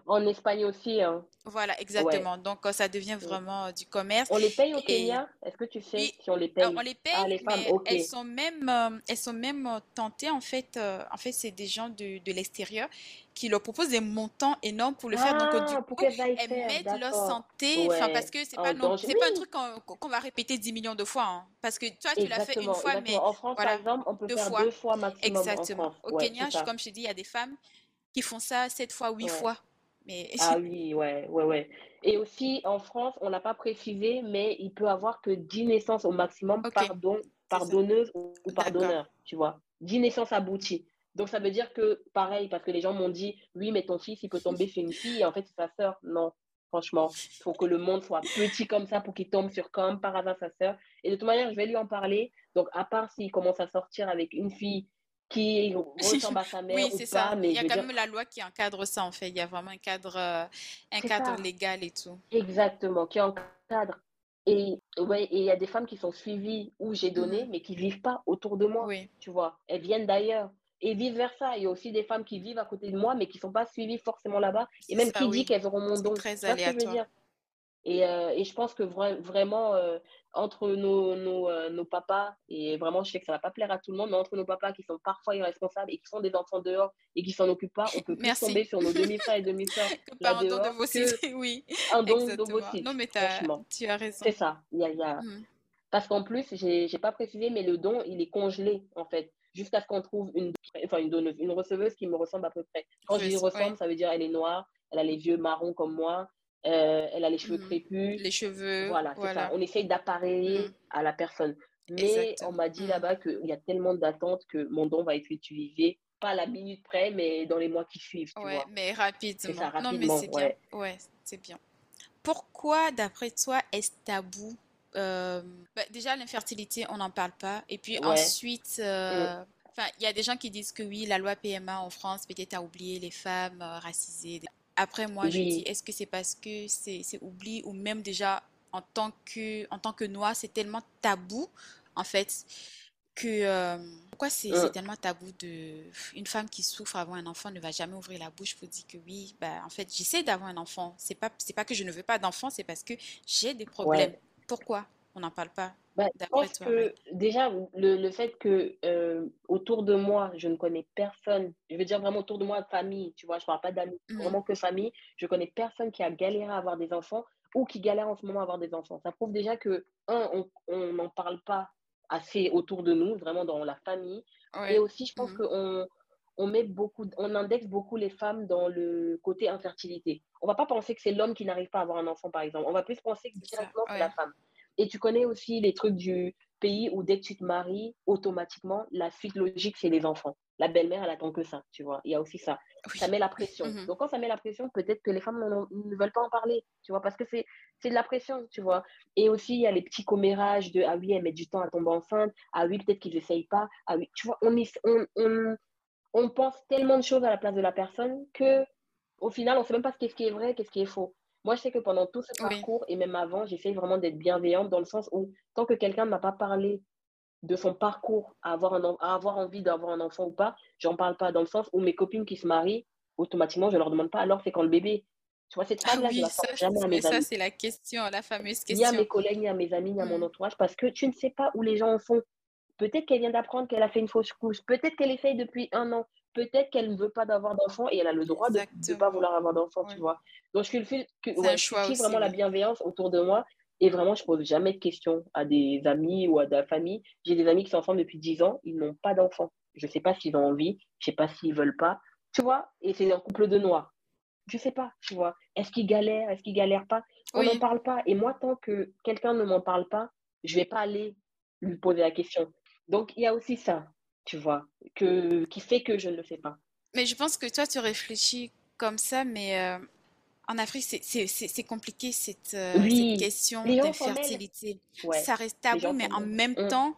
En Espagne aussi. Hein. Voilà, exactement. Donc, euh, ça devient vraiment euh, du commerce. On les paye au Kenya? Est-ce que tu sais si on les paye? On les paye, ah, les femmes, mais elles sont même, euh, elles sont même tentées, en fait, en fait c'est des gens de, de l'extérieur qui leur proposent des montants énormes pour le faire. Donc, du ah, coup, elles mettent leur santé, parce que c'est pas, non, c'est pas un truc qu'on va répéter 10 millions de fois. Hein. parce que toi, tu l'as fait une fois, mais en France, voilà, par exemple, on peut deux faire fois. deux fois maximum. Exactement. Au Kenya, comme je te dis, il y a des femmes qui font ça 7 fois, 8 fois. Mais... Ah oui, ouais, ouais, ouais. Et aussi, en France, on n'a pas précisé, mais il peut avoir que 10 naissances au maximum pardon, pardonneuse ou pardonneur, tu vois. 10 naissances abouties. Donc, ça veut dire que, pareil, parce que les gens m'ont dit, oui, mais ton fils, il peut tomber sur une fille, et en fait, c'est sa sœur. Non, franchement, il faut que le monde soit petit comme ça pour qu'il tombe sur même par hasard sa sœur. Et de toute manière, je vais lui en parler. Donc, à part s'il commence à sortir avec une fille qui ressemble à sa mère oui, c'est ça. Mais il y a quand même la loi qui encadre ça, en fait. Il y a vraiment un cadre, euh, un cadre légal et tout. Exactement, qui encadre. Et ouais, et il y a des femmes qui sont suivies où j'ai donné, mm. mais qui vivent pas autour de moi. Oui. Tu vois, elles viennent d'ailleurs. Et vice versa, il y a aussi des femmes qui vivent à côté de moi, mais qui sont pas suivies forcément là-bas. Et même qui dit qu'elles auront mon don. Très aléatoire. Et, euh, et je pense que vraiment, euh, entre nos, nos, euh, nos, papas, et vraiment, je sais que ça ne va pas plaire à tout le monde, mais entre nos papas qui sont parfois irresponsables et qui sont des enfants dehors et qui s'en occupent pas, on peut plus tomber sur nos demi-frères et demi-sœurs là un dehors que oui. un don d'ovocytes. Non, mais tu as raison. C'est ça. Y a, y a... Mmh. Parce qu'en plus, je n'ai pas précisé, mais le don, il est congelé, en fait, jusqu'à ce qu'on trouve une, enfin, une donneuse, une receveuse qui me ressemble à peu près. Quand je dis ressemble, ça veut dire elle est noire, elle a les yeux marrons comme moi, euh, elle a les cheveux mmh. crépus. Les cheveux. Voilà, c'est ça. On essaye d'appareiller mmh. à la personne. Mais on m'a dit là-bas qu'il y a tellement d'attentes que mon don va être utilisé, pas à la minute près, mais dans les mois qui suivent. Tu ouais, mais rapidement. Ça, rapidement. Non, mais c'est bien. Ouais, c'est bien. Pourquoi, d'après toi, est-ce tabou? Euh, bah, déjà, l'infertilité, on n'en parle pas. Et puis ensuite, euh, mm. il y a des gens qui disent que oui, la loi PMA en France peut-être a oublié les femmes euh, racisées. Après, moi, je dis, est-ce que c'est parce que c'est oublié ou même déjà en tant que, en tant que noir, c'est tellement tabou, en fait, que pourquoi c'est tellement tabou de une femme qui souffre avant un enfant ne va jamais ouvrir la bouche pour dire que oui bah en fait j'essaie d'avoir un enfant. C'est pas c'est pas que je ne veux pas d'enfant c'est parce que j'ai des problèmes. Pourquoi? On n'en parle pas bah, Je pense que déjà, le, le, fait que euh, autour de moi, je ne connais personne, je veux dire vraiment autour de moi, famille, tu vois, je ne parle pas d'amis, mmh. vraiment que famille, je connais personne qui a galéré à avoir des enfants ou qui galère en ce moment à avoir des enfants. Ça prouve déjà que, un, on n'en parle pas assez autour de nous, vraiment dans la famille. Et aussi, je pense mmh. qu'on on met beaucoup, on indexe beaucoup les femmes dans le côté infertilité. On va pas penser que c'est l'homme qui n'arrive pas à avoir un enfant, par exemple. On va plus penser que directement c'est la femme. Et tu connais aussi les trucs du pays où dès que tu te maries, automatiquement, la suite logique, c'est les enfants. La belle-mère, elle attend que ça, tu vois. Il y a aussi ça. Ça met la pression. Mhm. Donc, quand ça met la pression, peut-être que les femmes ne veulent pas en parler, tu vois, parce que c'est de la pression, tu vois. Et aussi, il y a les petits commérages de Ah oui, elle met du temps à tomber enceinte. Ah oui, peut-être qu'ils n'essayent pas. Ah oui, tu vois, on, on, on, on pense tellement de choses à la place de la personne que au final, on ne sait même pas ce qui est vrai, qu'est-ce qui est faux. Moi, je sais que pendant tout ce parcours et même avant, j'essaie vraiment d'être bienveillante dans le sens où tant que quelqu'un ne m'a pas parlé de son parcours à avoir, un, à avoir envie d'avoir un enfant ou pas, j'en parle pas dans le sens où mes copines qui se marient, automatiquement, je leur demande pas alors c'est quand le bébé. Tu vois, cette phrase-là, ah oui, ça, jamais à mes ça, c'est la question, la fameuse question. Ni à mes collègues, ni à mes amis, ni à mon mmh. entourage, parce que tu ne sais pas où les gens en sont. Peut-être qu'elle vient d'apprendre qu'elle a fait une fausse couche. Peut-être qu'elle essaye depuis un an peut-être qu'elle ne veut pas d'avoir d'enfant et elle a le droit de ne pas vouloir avoir d'enfant, tu vois. Donc, je suis que, ouais, vraiment la bienveillance autour de moi et vraiment, je pose jamais de questions à des amis ou à de la famille. J'ai des amis qui sont ensemble depuis 10 ans, ils n'ont pas d'enfant. Je ne sais pas s'ils ont envie, je ne sais pas s'ils veulent pas, tu vois. Et c'est un couple de noirs. Je ne sais pas, tu vois. Est-ce qu'ils galèrent, est-ce qu'ils galèrent pas? On n'en parle pas. Et moi, tant que quelqu'un ne m'en parle pas, je ne vais pas aller lui poser la question. Donc, il y a aussi ça tu vois, que, qui fait que je ne le fais pas. Mais je pense que toi, tu réfléchis comme ça, mais euh, en Afrique, c'est compliqué cette, euh, cette question d'infertilité. Ça reste tabou, mais en même mmh. temps,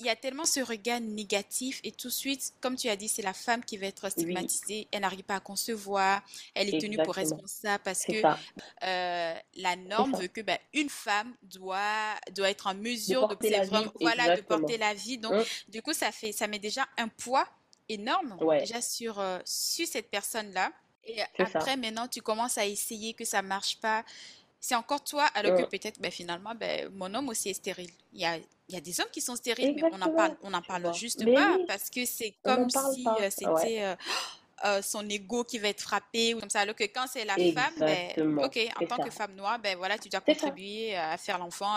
il y a tellement ce regard négatif et tout de suite, comme tu as dit, c'est la femme qui va être stigmatisée. Elle n'arrive pas à concevoir. Elle est tenue pour responsable parce que euh, la norme veut que ben, une femme doit, doit être en mesure de, de voilà, de porter la vie. Donc, hein? du coup, ça, fait, ça met déjà un poids énorme déjà sur, euh, sur cette personne-là. Et après, maintenant, tu commences à essayer que ça marche pas c'est encore toi, alors que peut-être ben, finalement, ben, mon homme aussi est stérile. Il y a, il y a des hommes qui sont stériles, mais on en parle, on en parle juste pas parce que c'est comme si euh, c'était euh, euh, son ego qui va être frappé ou comme ça. Alors que quand c'est la femme, ben, ok, en tant que femme noire, ben voilà, tu dois contribuer à faire l'enfant.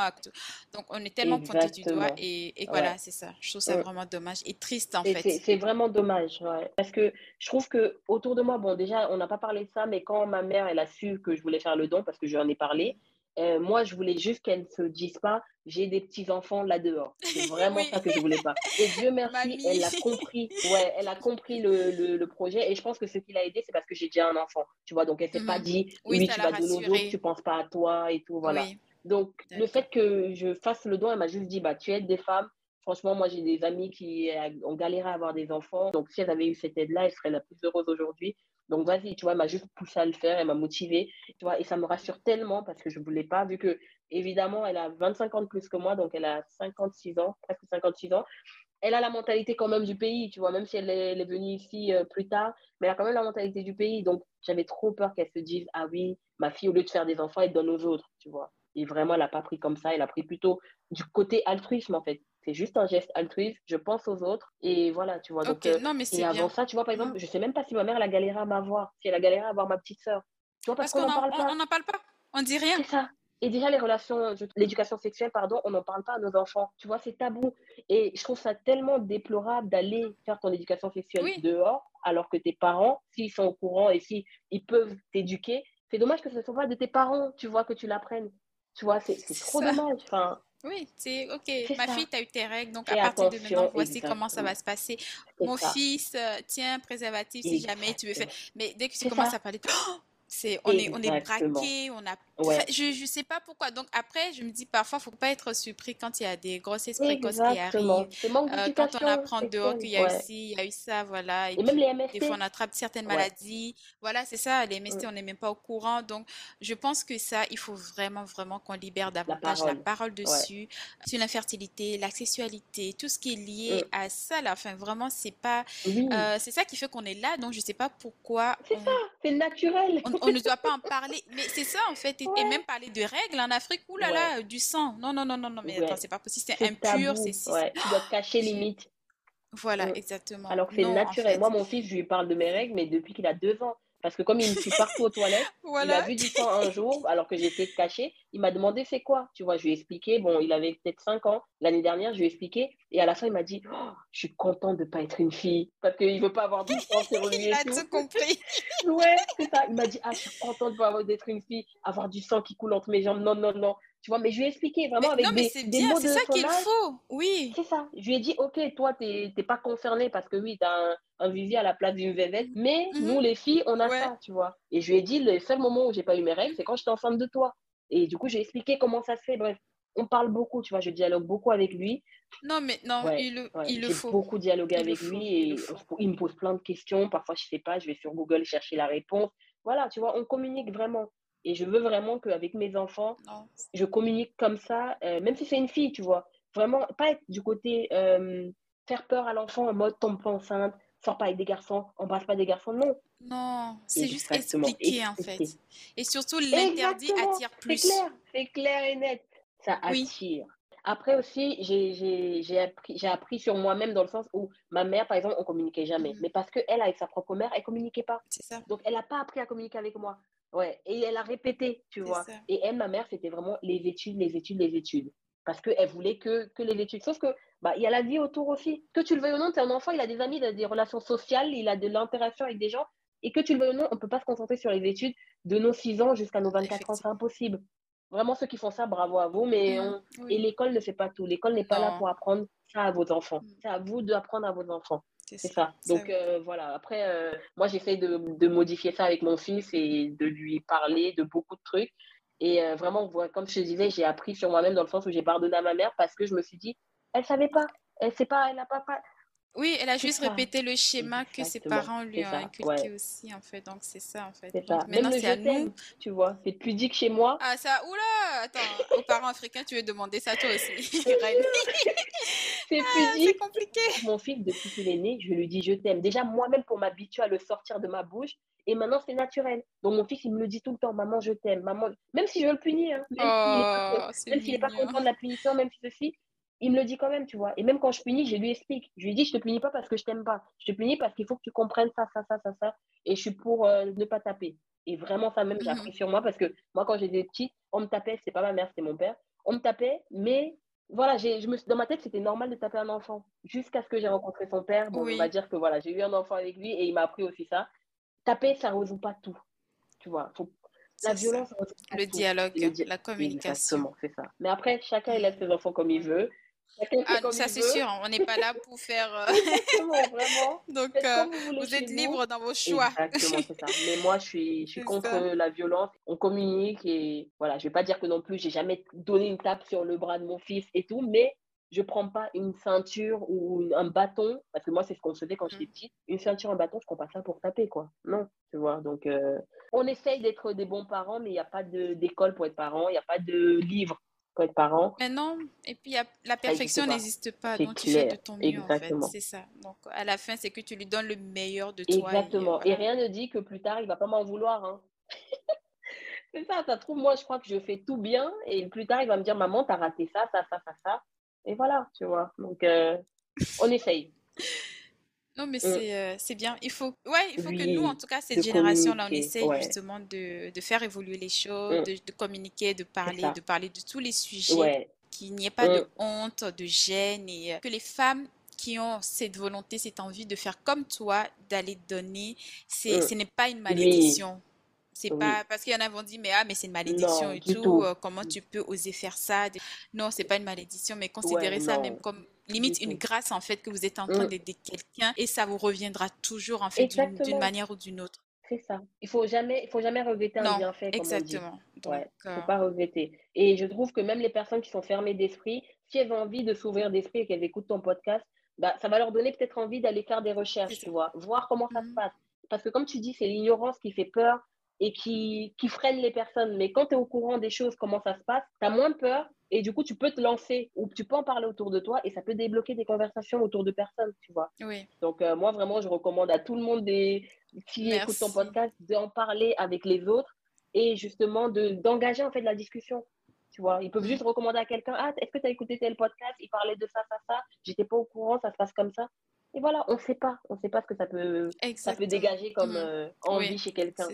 Donc on est tellement pointé du doigt et, et voilà, c'est ça. Je trouve ça vraiment dommage et triste en fait. C'est vraiment dommage, parce que je trouve que autour de moi, bon déjà on n'a pas parlé de ça, mais quand ma mère elle a su que je voulais faire le don parce que je lui en ai parlé. Euh, moi, je voulais juste qu'elle ne se dise pas j'ai des petits-enfants là-dehors. C'est vraiment ça que je voulais pas. Et Dieu merci, elle a compris. Ouais, elle a compris le, le, projet. Et je pense que ce qui l'a aidé, c'est parce que j'ai déjà un enfant. Tu vois, donc elle s'est pas mmh. dit oui, tu vas donner aux autres, tu penses pas à toi et tout. Voilà. Donc, le fait que je fasse le don, elle m'a juste dit bah, tu aides des femmes. Franchement, moi, j'ai des amis qui ont galéré à avoir des enfants. Donc, si elles avaient eu cette aide-là, elles seraient la plus heureuse aujourd'hui. Donc, vas-y, tu vois, elle m'a juste poussé à le faire, elle m'a motivée, tu vois, et ça me rassure tellement parce que je ne voulais pas, vu que, évidemment, elle a 25 ans de plus que moi, donc elle a 56 ans, presque 56 ans. elle a la mentalité quand même du pays, tu vois, même si elle est, venue ici euh, plus tard, mais elle a quand même la mentalité du pays. Donc, j'avais trop peur qu'elle se dise, ah oui, ma fille, au lieu de faire des enfants, elle donne aux autres, tu vois. Et vraiment, elle n'a pas pris comme ça, elle a pris plutôt du côté altruisme, en fait. C'est juste un geste altruiste, je pense aux autres, et voilà, tu vois. Donc, euh, non, mais et avant ça, tu vois, par exemple, je sais même pas si ma mère, elle a galéré à m'avoir, si elle a galéré à avoir ma petite sœur. Tu vois, parce, qu'on n'en parle pas. On n'en parle pas, on dit rien. C'est ça. Et déjà, les relations, l'éducation sexuelle, pardon, on n'en parle pas à nos enfants. Tu vois, c'est tabou. Et je trouve ça tellement déplorable d'aller faire ton éducation sexuelle dehors, alors que tes parents, s'ils sont au courant et s'ils ils peuvent t'éduquer, c'est dommage que ce ne soit pas de tes parents, tu vois, que tu l'apprennes. Tu vois, c'est trop dommage. Enfin, oui, c'est OK. Ma fille, tu as eu tes règles, donc à partir de maintenant, voici comment ça va se passer. Mon fils, euh, tiens, préservatif si jamais tu veux faire. Mais dès que tu commences à parler, oh, c'est on est on est braqué on a je je sais pas pourquoi. Donc après je me dis parfois faut pas être surpris quand il y a des grossesses précoces qui arrivent. Euh, quand on apprend dehors qu'il y a aussi il y a eu ça voilà. Et, même les MST. des fois on attrape certaines maladies. Voilà c'est ça les MST on n'est même pas au courant. Donc je pense que ça il faut vraiment vraiment qu'on libère davantage la parole, dessus sur l'infertilité la sexualité tout ce qui est lié mm. à ça là. Enfin vraiment c'est pas euh, c'est ça qui fait qu'on est là. Donc je sais pas pourquoi c'est ça c'est naturel. on ne doit pas en parler. Mais c'est ça, en fait. Et, même parler de règles en Afrique, oulala, là là, du sang. Non, non, non, non, non, mais attends, c'est pas possible, c'est impur. c'est Tu dois cacher limite. Voilà, exactement. Alors que c'est naturel. Moi, mon fils, je lui parle de mes règles, mais depuis qu'il a deux ans. Parce que comme il me suit partout aux toilettes, il a vu du sang un jour, alors que j'étais cachée. Il m'a demandé c'est quoi? Tu vois, je lui ai expliqué. Bon, il avait peut-être 5 ans. L'année dernière, je lui ai expliqué. Et à la fin, il m'a dit oh, Je suis contente de ne pas être une fille. Parce qu'il ne veut pas avoir du sang sur lui. il a tout, compris. ouais, c'est ça. Il m'a dit Ah, je suis contente d'être une fille, avoir du sang qui coule entre mes jambes. Non, non, non. Tu vois, mais je lui ai expliqué vraiment avec des, des mots C'est ça qu'il faut, oui. C'est ça. Je lui ai dit, ok, toi, tu n'es pas concernée parce que oui, tu as un, un vivier à la place d'une vévette, mais mhm. nous, les filles, on a ça, tu vois. Et je lui ai dit, le seul moment où j'ai pas eu mes règles, c'est quand j'étais enceinte de toi. Et du coup, j'ai expliqué comment ça se fait. Bref, on parle beaucoup, tu vois, je dialogue beaucoup avec lui. Non, mais non, il, le, il le faut. beaucoup dialogué avec lui et il, me pose plein de questions. Parfois, je sais pas, je vais sur Google chercher la réponse. Voilà, tu vois, on communique vraiment. Et je veux vraiment qu'avec mes enfants, je communique comme ça, euh, même si c'est une fille, tu vois. Vraiment, pas être du côté euh, faire peur à l'enfant en mode tombe pas enceinte, sors pas avec des garçons, embrasse pas des garçons, non. Non, c'est juste expliquer en fait. Et surtout, l'interdit attire plus. C'est clair, c'est clair et net. Ça attire. Après aussi, j'ai appris, appris sur moi-même dans le sens où ma mère, par exemple, on communiquait jamais. Mm. Mais parce qu'elle, avec sa propre mère, elle communiquait pas. Ça. Donc, elle n'a pas appris à communiquer avec moi. Ouais, et elle a répété, tu vois. Et elle, ma mère, c'était vraiment les études, les études, les études. Parce qu'elle voulait que, que les études. Sauf que, bah, il y a la vie autour aussi. Que tu le veuilles ou non, tu es un enfant, il a des amis, il a des relations sociales, il a de l'interaction avec des gens. Et que tu le veuilles ou non, on ne peut pas se concentrer sur les études de nos 6 ans jusqu'à nos 24 ans, c'est impossible. Vraiment, ceux qui font ça, bravo à vous. Mais mmh, Et l'école ne fait pas tout. L'école n'est pas là pour apprendre ça à vos enfants. Mmh. C'est à vous d'apprendre à vos enfants. C'est ça. Donc euh, voilà, après, euh, moi j'essaie de, de, modifier ça avec mon fils et de lui parler de beaucoup de trucs. Et euh, vraiment, comme je te disais, j'ai appris sur moi-même dans le sens où j'ai pardonné à ma mère parce que je me suis dit, elle savait pas, elle sait pas, elle n'a pas, pas, oui, elle a juste répété le schéma que ses parents lui ont inculqué aussi, en fait. Donc, c'est ça, en fait. maintenant, c'est à nous. Tu vois, c'est plus dit que chez moi. Ah, ça, oula, attends, aux parents africains, tu veux demander ça toi aussi. c'est ah, C'est compliqué. Mon fils, depuis qu'il est né, je lui dis je t'aime. Déjà, moi-même, pour m'habituer à le sortir de ma bouche. Et maintenant, c'est naturel. Donc, mon fils, il me le dit tout le temps maman, je t'aime. Maman, même si je veux le punir, hein, même s'il n'est pas, content de la punition, même si ceci, il me le dit quand même, tu vois. Et même quand je punis, je lui explique. Je lui dis, je te punis pas parce que je t'aime pas. Je te punis parce qu'il faut que tu comprennes ça, ça, ça, ça, ça. Et je suis pour euh, ne pas taper. Et vraiment, ça même, j'ai appris mhm. sur moi parce que moi, quand j'étais petite, on me tapait, c'est pas ma mère, c'était mon père. On me tapait, mais voilà, je me, dans ma tête, c'était normal de taper un enfant. Jusqu'à ce que j'ai rencontré son père. Bon, on va dire que voilà, j'ai eu un enfant avec lui et il m'a appris aussi ça. Taper, ça ne résout pas tout. Tu vois, la violence, le dialogue, la communication. Exactement, c'est ça. Mais après, chacun élève ses enfants comme il veut. Ah, ça c'est sûr, on n'est pas là pour faire. Euh, vraiment. Donc, euh, vous, êtes libre dans vos choix. Exactement, c'est ça. Mais moi, je suis, je suis contre la violence. On communique et voilà, je vais pas dire que non plus, j'ai jamais donné une tape sur le bras de mon fils et tout, mais je prends pas une ceinture ou un bâton, parce que moi, c'est ce qu'on se fait quand j'étais mmh. petite. Une ceinture, un bâton, je prends pas ça pour taper, quoi. Non, tu vois. Donc, euh, on essaye d'être des bons parents, mais il n'y a pas d'école pour être parent, il n'y a pas de livre pour être parent. Mais non, et puis la perfection n'existe pas, donc tu fais de ton mieux en fait, c'est ça. Donc à la fin, c'est que tu lui donnes le meilleur de toi. Exactement, et, rien ne dit que plus tard, il va pas m'en vouloir. Hein. c'est ça, ça trouve, moi je crois que je fais tout bien, et plus tard, il va me dire, maman, t'as raté ça, ça, ça, ça, ça. Et voilà, tu vois. Donc, euh, on essaye. Non, mais mm. euh, c'est bien. Il faut, ouais, il faut que nous, en tout cas, cette génération-là, on essaye justement de, de, faire évoluer les choses, mm. de, de, communiquer, de parler, de parler de tous les sujets, qu'il n'y ait pas de mm. honte, de gêne et euh, que les femmes qui ont cette volonté, cette envie de faire comme toi, d'aller donner, ce n'est pas une malédiction. C'est pas parce qu'il y en a qui vont dire mais ah mais c'est une malédiction et tout, euh, comment tu peux oser faire ça? Non, c'est pas une malédiction mais considérez ça même comme limite une grâce en fait que vous êtes en train mm. d'aider quelqu'un et ça vous reviendra toujours en fait d'une manière ou d'une autre. C'est ça. Il faut jamais, il faut jamais regretter un bienfait. Exactement. Il ne faut pas regretter. Et je trouve que même les personnes qui sont fermées d'esprit, si elles ont envie de s'ouvrir d'esprit et qu'elles écoutent ton podcast, bah, ça va leur donner peut-être envie d'aller faire des recherches, tu vois, voir comment ça se mm. passe. Parce que comme tu dis, c'est l'ignorance qui fait peur et qui, qui freine les personnes. Mais quand tu es au courant des choses, comment ça se passe, tu as moins peur et du coup, tu peux te lancer ou tu peux en parler autour de toi et ça peut débloquer des conversations autour de personnes, tu vois. Oui. Donc, euh, moi, vraiment, je recommande à tout le monde des, qui écoute ton podcast d'en parler avec les autres et justement d'engager en fait la discussion. Tu vois, ils peuvent juste recommander à quelqu'un Ah, est-ce que tu as écouté tel podcast Il parlait de ça, ça, ça. J'étais pas au courant, ça se passe comme ça. Et voilà, on ne sait pas. On ne sait pas ce que ça peut, ça peut dégager comme mm. euh, envie chez quelqu'un.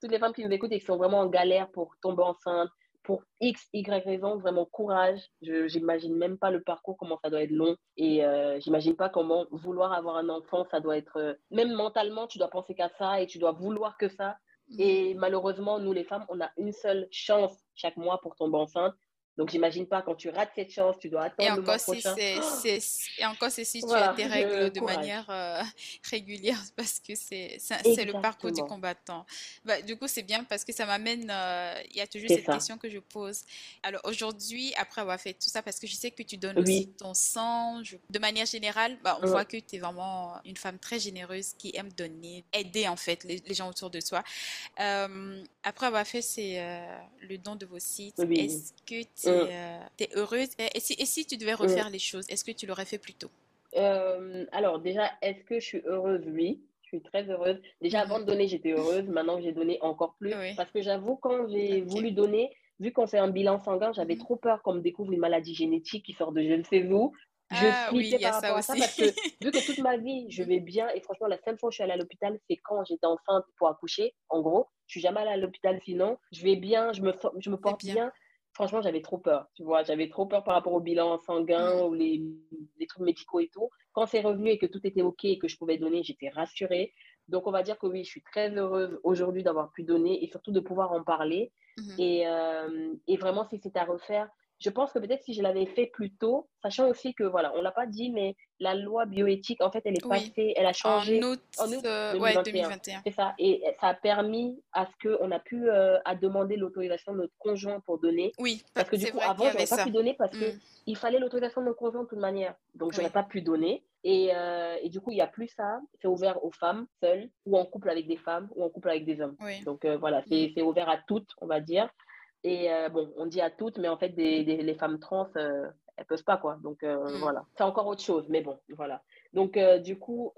Toutes les femmes qui nous écoutent et qui sont vraiment en galère pour tomber enceinte, pour X, Y raison, vraiment courage. Je n'imagine même pas le parcours, comment ça doit être long. Et euh, j'imagine pas comment vouloir avoir un enfant, ça doit être. Euh, même mentalement, tu dois penser qu'à ça et tu dois vouloir que ça. Mm. Et malheureusement, nous les femmes, on a une seule chance chaque mois pour tomber enceinte. Donc, j'imagine pas, quand tu rates cette chance, tu dois attendre et encore le mois si prochain. et encore, c'est si tu as tes règles de manière euh, régulière, parce que c'est le parcours du combattant. Bah, du coup, c'est bien parce que ça m'amène, euh, il y a toujours cette question que je pose. Alors, aujourd'hui, après avoir fait tout ça, parce que je sais que tu donnes aussi ton sang, de manière générale, bah, on voit que tu es vraiment une femme très généreuse qui aime donner, aider en fait les, gens autour de toi. Euh, après avoir fait le don de vos sites, est-ce que tu tu mm. euh, es, heureuse. Et si, et si, tu devais refaire mm. les choses, est-ce que tu l'aurais fait plus tôt? Euh, Alors déjà, est-ce que je suis heureuse? Oui, je suis très heureuse. Déjà, avant de mm. donner, j'étais heureuse. Maintenant que j'ai donné encore plus. Parce que j'avoue, quand j'ai voulu donner, vu qu'on fait un bilan sanguin, j'avais trop peur qu'on me découvre une maladie génétique qui sort de je ne sais où. Je ah, oui, par rapport ça à ça parce que vu que toute ma vie, je vais bien et franchement, la seule fois où je suis allée à l'hôpital, c'est quand j'étais enceinte pour accoucher. En gros, je suis jamais allée à l'hôpital sinon. Je vais bien, je me, je me porte bien franchement, j'avais trop peur. Tu vois, j'avais trop peur par rapport au bilan sanguin ou les, les trucs médicaux et tout. Quand c'est revenu et que tout était OK et que je pouvais donner, j'étais rassurée. Donc, on va dire que oui, je suis très heureuse aujourd'hui d'avoir pu donner et surtout de pouvoir en parler. Mhm. Et, euh, et, vraiment, si c'est à refaire, je pense que peut-être si je l'avais fait plus tôt, sachant aussi que, voilà, on ne l'a pas dit, mais la loi bioéthique, en fait, elle est passée, elle a changé en août, en août 2021. Euh, c'est ça. Et ça a permis à ce qu'on a pu euh, à demander l'autorisation de notre conjoint pour donner. Oui, parce que du coup, avant, je n'aurais pas pu donner parce qu'il mm. fallait l'autorisation de notre conjoint de toute manière. Donc, je n'aurais pas pu donner. Et, euh, et, du coup, il n'y a plus ça. C'est ouvert aux femmes seules ou en couple avec des femmes ou en couple avec des hommes. Donc, voilà, mm. c'est ouvert à toutes, on va dire. Et euh, bon, on dit à toutes, mais en fait, des, les femmes trans, euh, elles peuvent pas, quoi. Donc, euh, mm. voilà. C'est encore autre chose, mais bon, voilà. Donc, du coup,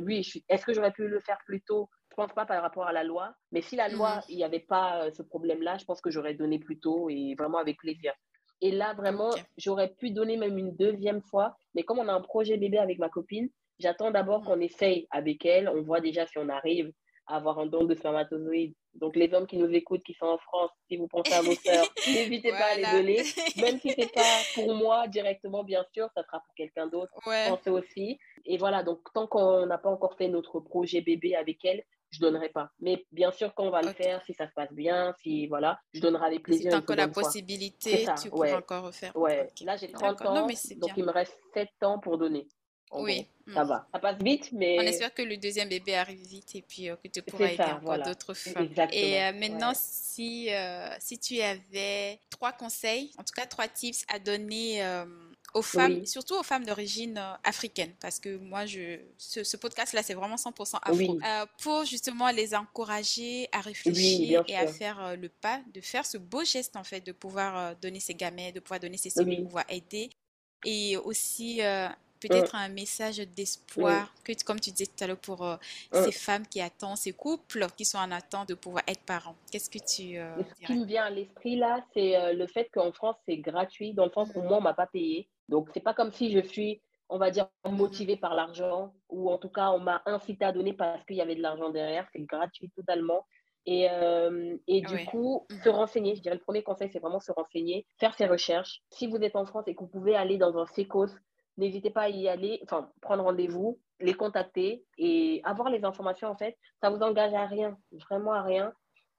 oui, est-ce que j'aurais pu le faire plus tôt? Je pense pas par rapport à la loi. Mais si la loi, mm. il n'y avait pas ce problème-là, je pense que j'aurais donné plus tôt et vraiment avec plaisir. Et là, vraiment, j'aurais pu donner même une deuxième fois. Mais comme on a un projet bébé avec ma copine, j'attends d'abord mm. qu'on essaye avec elle. On voit déjà si on arrive à avoir un don de spermatozoïdes donc, les hommes qui nous écoutent, qui sont en France, si vous pensez à vos sœurs, n'hésitez pas à les donner. Même si ce n'est pas pour moi directement, bien sûr, ça sera pour quelqu'un d'autre. Pensez aussi. Et voilà, donc tant qu'on n'a pas encore fait notre projet bébé avec elle, je ne donnerai pas. Mais bien sûr, quand on va le faire, si ça se passe bien, si voilà, je donnerai avec plaisir. Si encore la possibilité, tu pourras encore refaire. Ouais. Là, j'ai 30 ans, donc il me reste 7 ans pour donner oui. ça mm. va. Ça passe vite, mais. On espère que le deuxième bébé arrive vite et puis euh, que tu pourras aider encore d'autres femmes. Et euh, maintenant, si, euh, si tu avais trois conseils, en tout cas trois tips à donner aux femmes, surtout aux femmes d'origine africaine, parce que moi, je, ce, podcast-là, c'est vraiment 100% afro, euh, pour justement les encourager à réfléchir et à faire le pas, de faire ce beau geste, en fait, de pouvoir donner ses gamètes, de pouvoir donner ses cellules, de pouvoir aider. Et aussi, peut-être un message d'espoir, que comme tu disais tout à l'heure, pour euh, ces femmes qui attendent, ces couples qui sont en attente de pouvoir être parents. Qu'est-ce que tu euh, Ce qui me vient à l'esprit là, c'est euh, le fait qu'en France, c'est gratuit, dans le sens où mmh. moi, on m'a pas payé. Donc, c'est pas comme si je suis, on va dire, mmh. motivée par l'argent, ou en tout cas, on m'a incité à donner parce qu'il y avait de l'argent derrière. C'est gratuit totalement. Et, et du coup, mmh. se renseigner, je dirais le premier conseil, c'est vraiment se renseigner, faire ses recherches. Si vous êtes en France et que vous pouvez aller dans un sécos n'hésitez pas à y aller, enfin, prendre rendez-vous, les contacter et avoir les informations, en fait, ça vous engage à rien, vraiment à rien.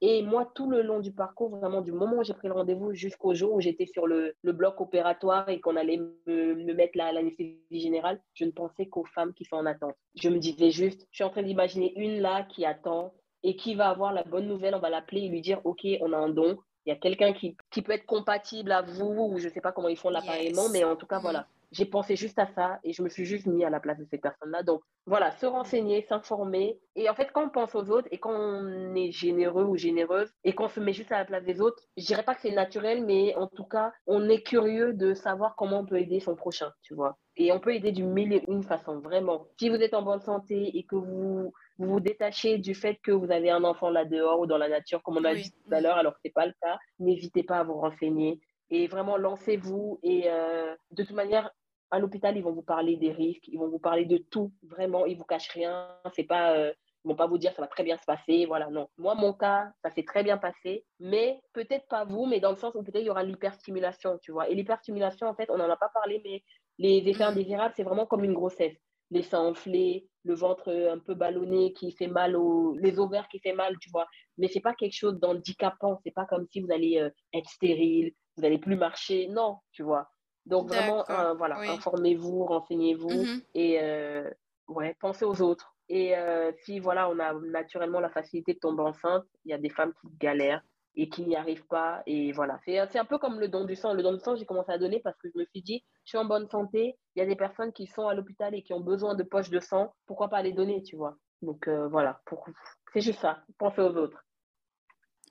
Et moi, tout le long du parcours, vraiment du moment où j'ai pris le rendez-vous jusqu'au jour où j'étais sur le, bloc opératoire et qu'on allait me, mettre la l'anesthésie générale, je ne pensais qu'aux femmes qui sont en attente. Je me disais juste, je suis en train d'imaginer une là qui attend et qui va avoir la bonne nouvelle, on va l'appeler et lui dire, OK, on a un don, il y a quelqu'un qui, qui, peut être compatible à vous, ou je ne sais pas comment ils font l'appareillement, mais en tout cas, voilà j'ai pensé juste à ça et je me suis juste mis à la place de ces personnes-là. Donc voilà, se renseigner, s'informer. Et en fait, quand on pense aux autres et quand on est généreux ou généreuse et qu'on se met juste à la place des autres, je dirais pas que c'est naturel, mais en tout cas, on est curieux de savoir comment on peut aider son prochain, tu vois. Et on peut aider d'une mille et une façon, vraiment. Si vous êtes en bonne santé et que vous vous, détachez du fait que vous avez un enfant là dehors ou dans la nature, comme on a dit tout à l'heure, alors que ce n'est pas le cas, n'hésitez pas à vous renseigner et vraiment lancez-vous. Et euh, de toute manière, à l'hôpital, ils vont vous parler des risques, ils vont vous parler de tout, vraiment, ils vous cachent rien. C'est pas, euh, ils vont pas vous dire ça va très bien se passer, voilà, non. Moi, mon cas, ça s'est très bien passé, mais peut-être pas vous, mais dans le sens où peut-être il y aura l'hyperstimulation, tu vois. Et l'hyperstimulation, en fait, on n'en a pas parlé, mais les effets indésirables, c'est vraiment comme une grossesse. Les seins enflés, le ventre un peu ballonné qui fait mal, aux... les ovaires qui fait mal, tu vois. Mais c'est pas quelque chose d'handicapant, c'est pas comme si vous allez euh, être stérile, vous n'allez plus marcher, non, tu vois. Donc vraiment, euh, voilà, informez-vous, renseignez-vous mmh et euh, ouais, pensez aux autres. Et euh, si voilà, on a naturellement la facilité de tomber enceinte, il y a des femmes qui galèrent et qui n'y arrivent pas. Et voilà, c'est un peu comme le don du sang. Le don du sang, j'ai commencé à donner parce que je me suis dit, je suis en bonne santé, il y a des personnes qui sont à l'hôpital et qui ont besoin de poches de sang, pourquoi pas les donner, tu vois? Donc voilà, pour... c'est juste ça, pensez aux autres.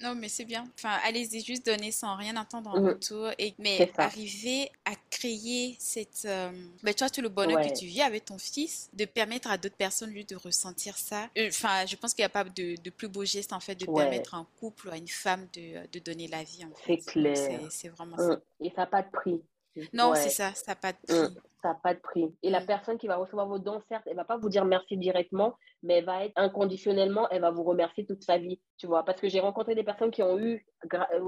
Non, mais c'est bien. Enfin, allez-y juste donner sans rien attendre en mmh. retour. Et, mais arriver à créer cette. Euh, ben, tu vois, tout le bonheur que tu vis avec ton fils, de permettre à d'autres personnes, lui, de ressentir ça. Euh, enfin, je pense qu'il n'y a pas de, de, plus beau geste, en fait, de permettre à un couple ou à une femme de, de donner la vie. C'est clair. C'est vraiment mmh. ça. Et ça n'a pas de prix. Non, c'est ça, ça n'a pas de mmh. prix. ça n'a pas de prix. Et la personne qui va recevoir vos dons, certes, elle va pas vous dire merci directement, mais elle va être inconditionnellement, elle va vous remercier toute sa vie, tu vois. Parce que j'ai rencontré des personnes qui ont eu,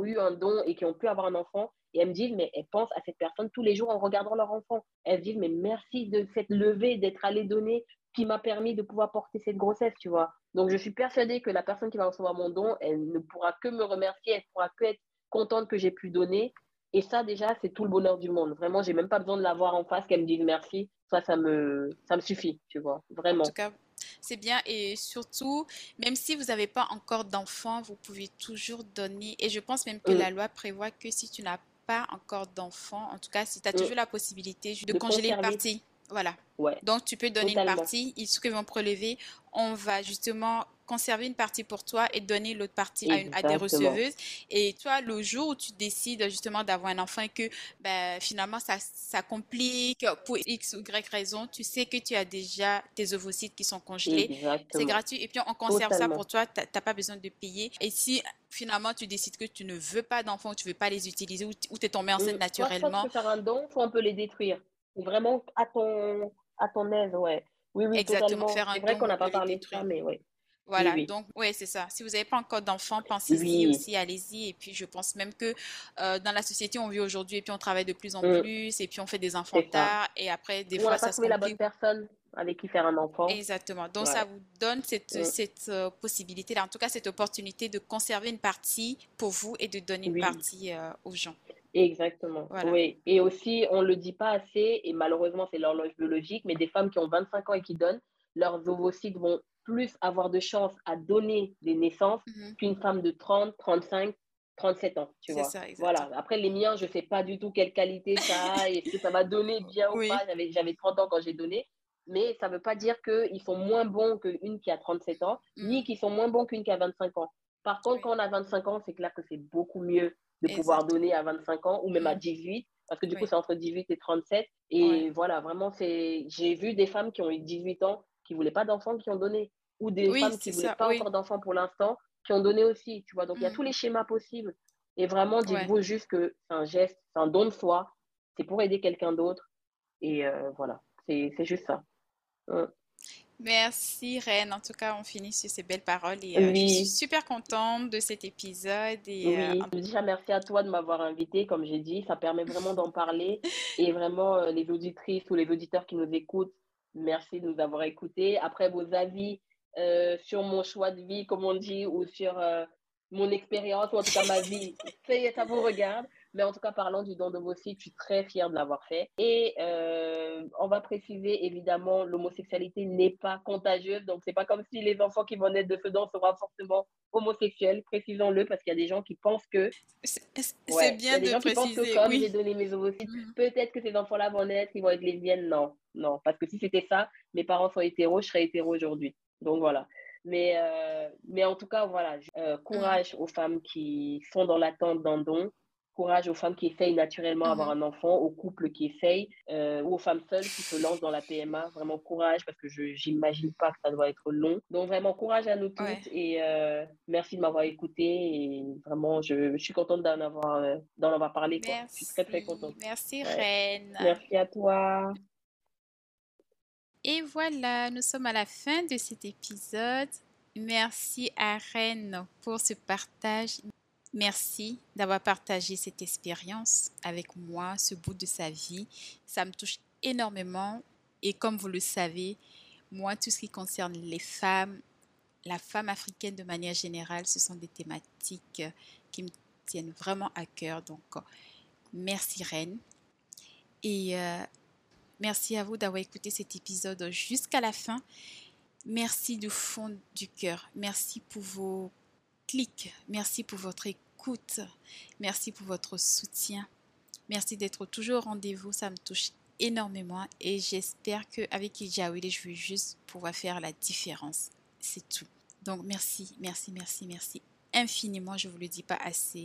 eu un don et qui ont pu avoir un enfant, et elles me disent, mais elles pensent à cette personne tous les jours en regardant leur enfant. Elles disent, mais merci de cette levée, d'être allée donner, qui m'a permis de pouvoir porter cette grossesse, tu vois. Donc, je suis persuadée que la personne qui va recevoir mon don, elle ne pourra que me remercier, elle pourra que être contente que j'ai pu donner et ça, déjà, c'est tout le bonheur du monde. Vraiment, j'ai même pas besoin de la voir en face, qu'elle me dise merci. Ça, ça me, ça me suffit, tu vois. Vraiment. En tout cas, c'est bien. Et surtout, même si vous n'avez pas encore d'enfant, vous pouvez toujours donner. Et je pense même que mm. la loi prévoit que si tu n'as pas encore d'enfant, en tout cas, si tu as mm. toujours la possibilité de, congeler une partie. Voilà. Ouais. Donc, tu peux donner une partie. Ils, ce qu'ils vont prélever, on va justement conserver une partie pour toi et donner l'autre partie à, des receveuses. Et toi, le jour où tu décides justement d'avoir un enfant et que ben, finalement ça, ça complique pour X ou Y raison, tu sais que tu as déjà tes ovocytes qui sont congelés. C'est gratuit. Et puis on conserve ça pour toi. Tu n'as pas besoin de payer. Et si finalement tu décides que tu ne veux pas d'enfants, tu ne veux pas les utiliser ou tu es tombé enceinte naturellement. Soit faire un don, soit on peut les détruire. Vraiment à ton, à ton aise, ouais. Oui, oui, Exactement. C'est vrai qu'on n'a pas parlé de ça, mais oui. Voilà, donc oui, c'est ça. Si vous n'avez pas encore d'enfants, pensez-y aussi, allez-y. Et puis, je pense même que euh, dans la société, on vit aujourd'hui et puis on travaille de plus en mm. plus et puis on fait des enfants tard et après, des fois, ça se la bonne personne avec qui faire un enfant. Exactement. Donc, ça vous donne cette, mm. cette euh, possibilité-là, en tout cas, cette opportunité de conserver une partie pour vous et de donner une partie euh, aux gens. Exactement. Oui. Et aussi, on ne le dit pas assez, et malheureusement, c'est l'horloge biologique, mais des femmes qui ont 25 ans et qui donnent, leurs ovocytes vont plus avoir de chances à donner des naissances mhm. qu'une femme de 30, 35 37 ans, tu vois. voilà. Après, les miens, je ne sais pas du tout quelle qualité ça a et ce que ça m'a donné bien ou pas. J'avais 30 ans quand j'ai donné. Mais ça ne veut pas dire qu'ils sont moins bons qu'une qui a 37 ans, mm. ni qu'ils sont moins bons qu'une qui a 25 ans. Par contre, quand on a 25 ans, c'est clair que c'est beaucoup mieux de pouvoir donner à 25 ans ou même à 18, mm. parce que du coup, c'est entre 18 et 37. Et voilà, vraiment, j'ai vu des femmes qui ont eu 18 ans qui ne voulaient pas d'enfants qui ont donné, ou des femmes qui ne voulaient pas encore d'enfants pour l'instant qui ont donné aussi, tu vois. Donc, il y a mm. tous les schémas possibles. Et vraiment, dites-vous juste que c'est un geste, c'est un don de soi, c'est pour aider quelqu'un d'autre. Et euh, voilà, c'est juste ça. Merci Reine. En tout cas, on finit sur ces belles paroles et euh, je suis super contente de cet épisode. Et, oui, euh, déjà merci à toi de m'avoir invité. Comme j'ai dit, ça permet vraiment d'en parler et vraiment les auditrices ou les auditeurs qui nous écoutent, merci de nous avoir écoutés. Après vos avis euh, sur mon choix de vie, comme on dit, ou sur euh, mon expérience, ou en tout cas ma vie. ça vous regarde. Mais en tout cas, parlant du don vos je suis très fière de l'avoir fait. Et euh, on va préciser, évidemment, l'homosexualité n'est pas contagieuse. Donc, c'est pas comme si les enfants qui vont naître de ce don seront forcément homosexuels. Précisons-le, parce qu'il y a des gens qui pensent que... C'est bien de préciser, que comme j'ai donné mes ovocytes, mm. peut-être que ces enfants-là vont naître, ils vont être lesbiennes. Non, non. Parce que si c'était ça, mes parents sont hétéros, je serais hétéro aujourd'hui. Donc voilà. Mais, euh, mais en tout cas, voilà, euh, courage aux femmes qui sont dans l'attente d'un don, courage aux femmes qui essayent naturellement d'avoir mhm. un enfant, aux couples qui essayent, euh, ou aux femmes seules qui se lancent dans la PMA. Vraiment courage parce que je n'imagine pas que ça doit être long. Donc vraiment courage à nous toutes et merci de m'avoir écouté et vraiment je, je suis contente d'en avoir, d'en avoir parlé. Merci. Je suis très très contente. Merci Reine. Merci à toi. Et voilà, nous sommes à la fin de cet épisode. Merci à Rennes pour ce partage. Merci d'avoir partagé cette expérience avec moi, ce bout de sa vie. Ça me touche énormément. Et comme vous le savez, moi, tout ce qui concerne les femmes, la femme africaine de manière générale, ce sont des thématiques qui me tiennent vraiment à cœur. Donc, merci Rennes. Et euh, Merci à vous d'avoir écouté cet épisode jusqu'à la fin. Merci du fond du cœur. Merci pour vos Merci pour votre écoute. Merci pour votre soutien. Merci d'être toujours au rendez-vous. Ça me touche énormément et j'espère qu'avec Ijaouile, je vais juste pouvoir faire la différence. C'est tout. Donc merci, merci, merci, merci infiniment. Je ne vous le dis pas assez.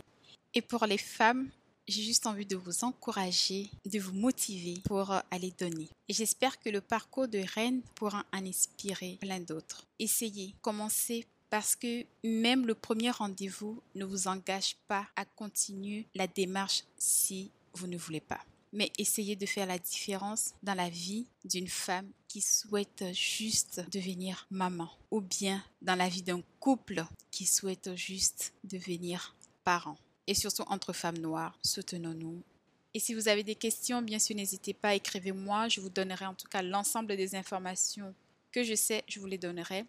Et pour les femmes, j'ai juste envie de vous encourager, de vous motiver pour aller donner. J'espère que le parcours de Rennes pourra en inspirer plein d'autres. Essayez, commencez parce que même le premier rendez-vous ne vous engage pas à continuer la démarche si vous ne voulez pas. Mais essayez de faire la différence dans la vie d'une femme qui souhaite juste devenir maman ou bien dans la vie d'un couple qui souhaite juste devenir parent et surtout entre femmes noires. Soutenons-nous. Et si vous avez des questions, bien sûr, n'hésitez pas, écrivez-moi. Je vous donnerai en tout cas l'ensemble des informations que je sais, je vous les donnerai.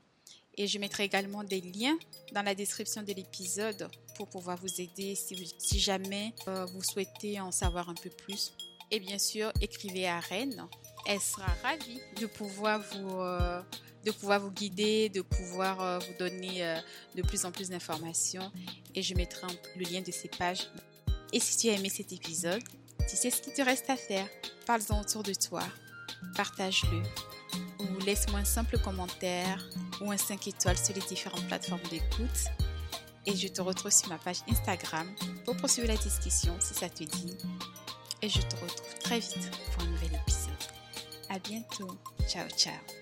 Et je mettrai également des liens dans la description de l'épisode pour pouvoir vous aider si, jamais euh, vous souhaitez en savoir un peu plus. Et bien sûr, écrivez à Rennes. Elle sera ravie de pouvoir vous, euh, de pouvoir vous guider, de pouvoir euh, vous donner de plus en plus d'informations. Et je mettrai le lien de ces pages. Et si tu as aimé cet épisode, tu sais ce qu'il te reste à faire. Parle-en autour de toi. Partage-le. Ou laisse-moi un simple commentaire ou un 5 étoiles sur les différentes plateformes d'écoute. Et je te retrouve sur ma page Instagram pour poursuivre la discussion si ça te dit. Et je te retrouve très vite pour un nouvel épisode. À bientôt. Ciao, ciao.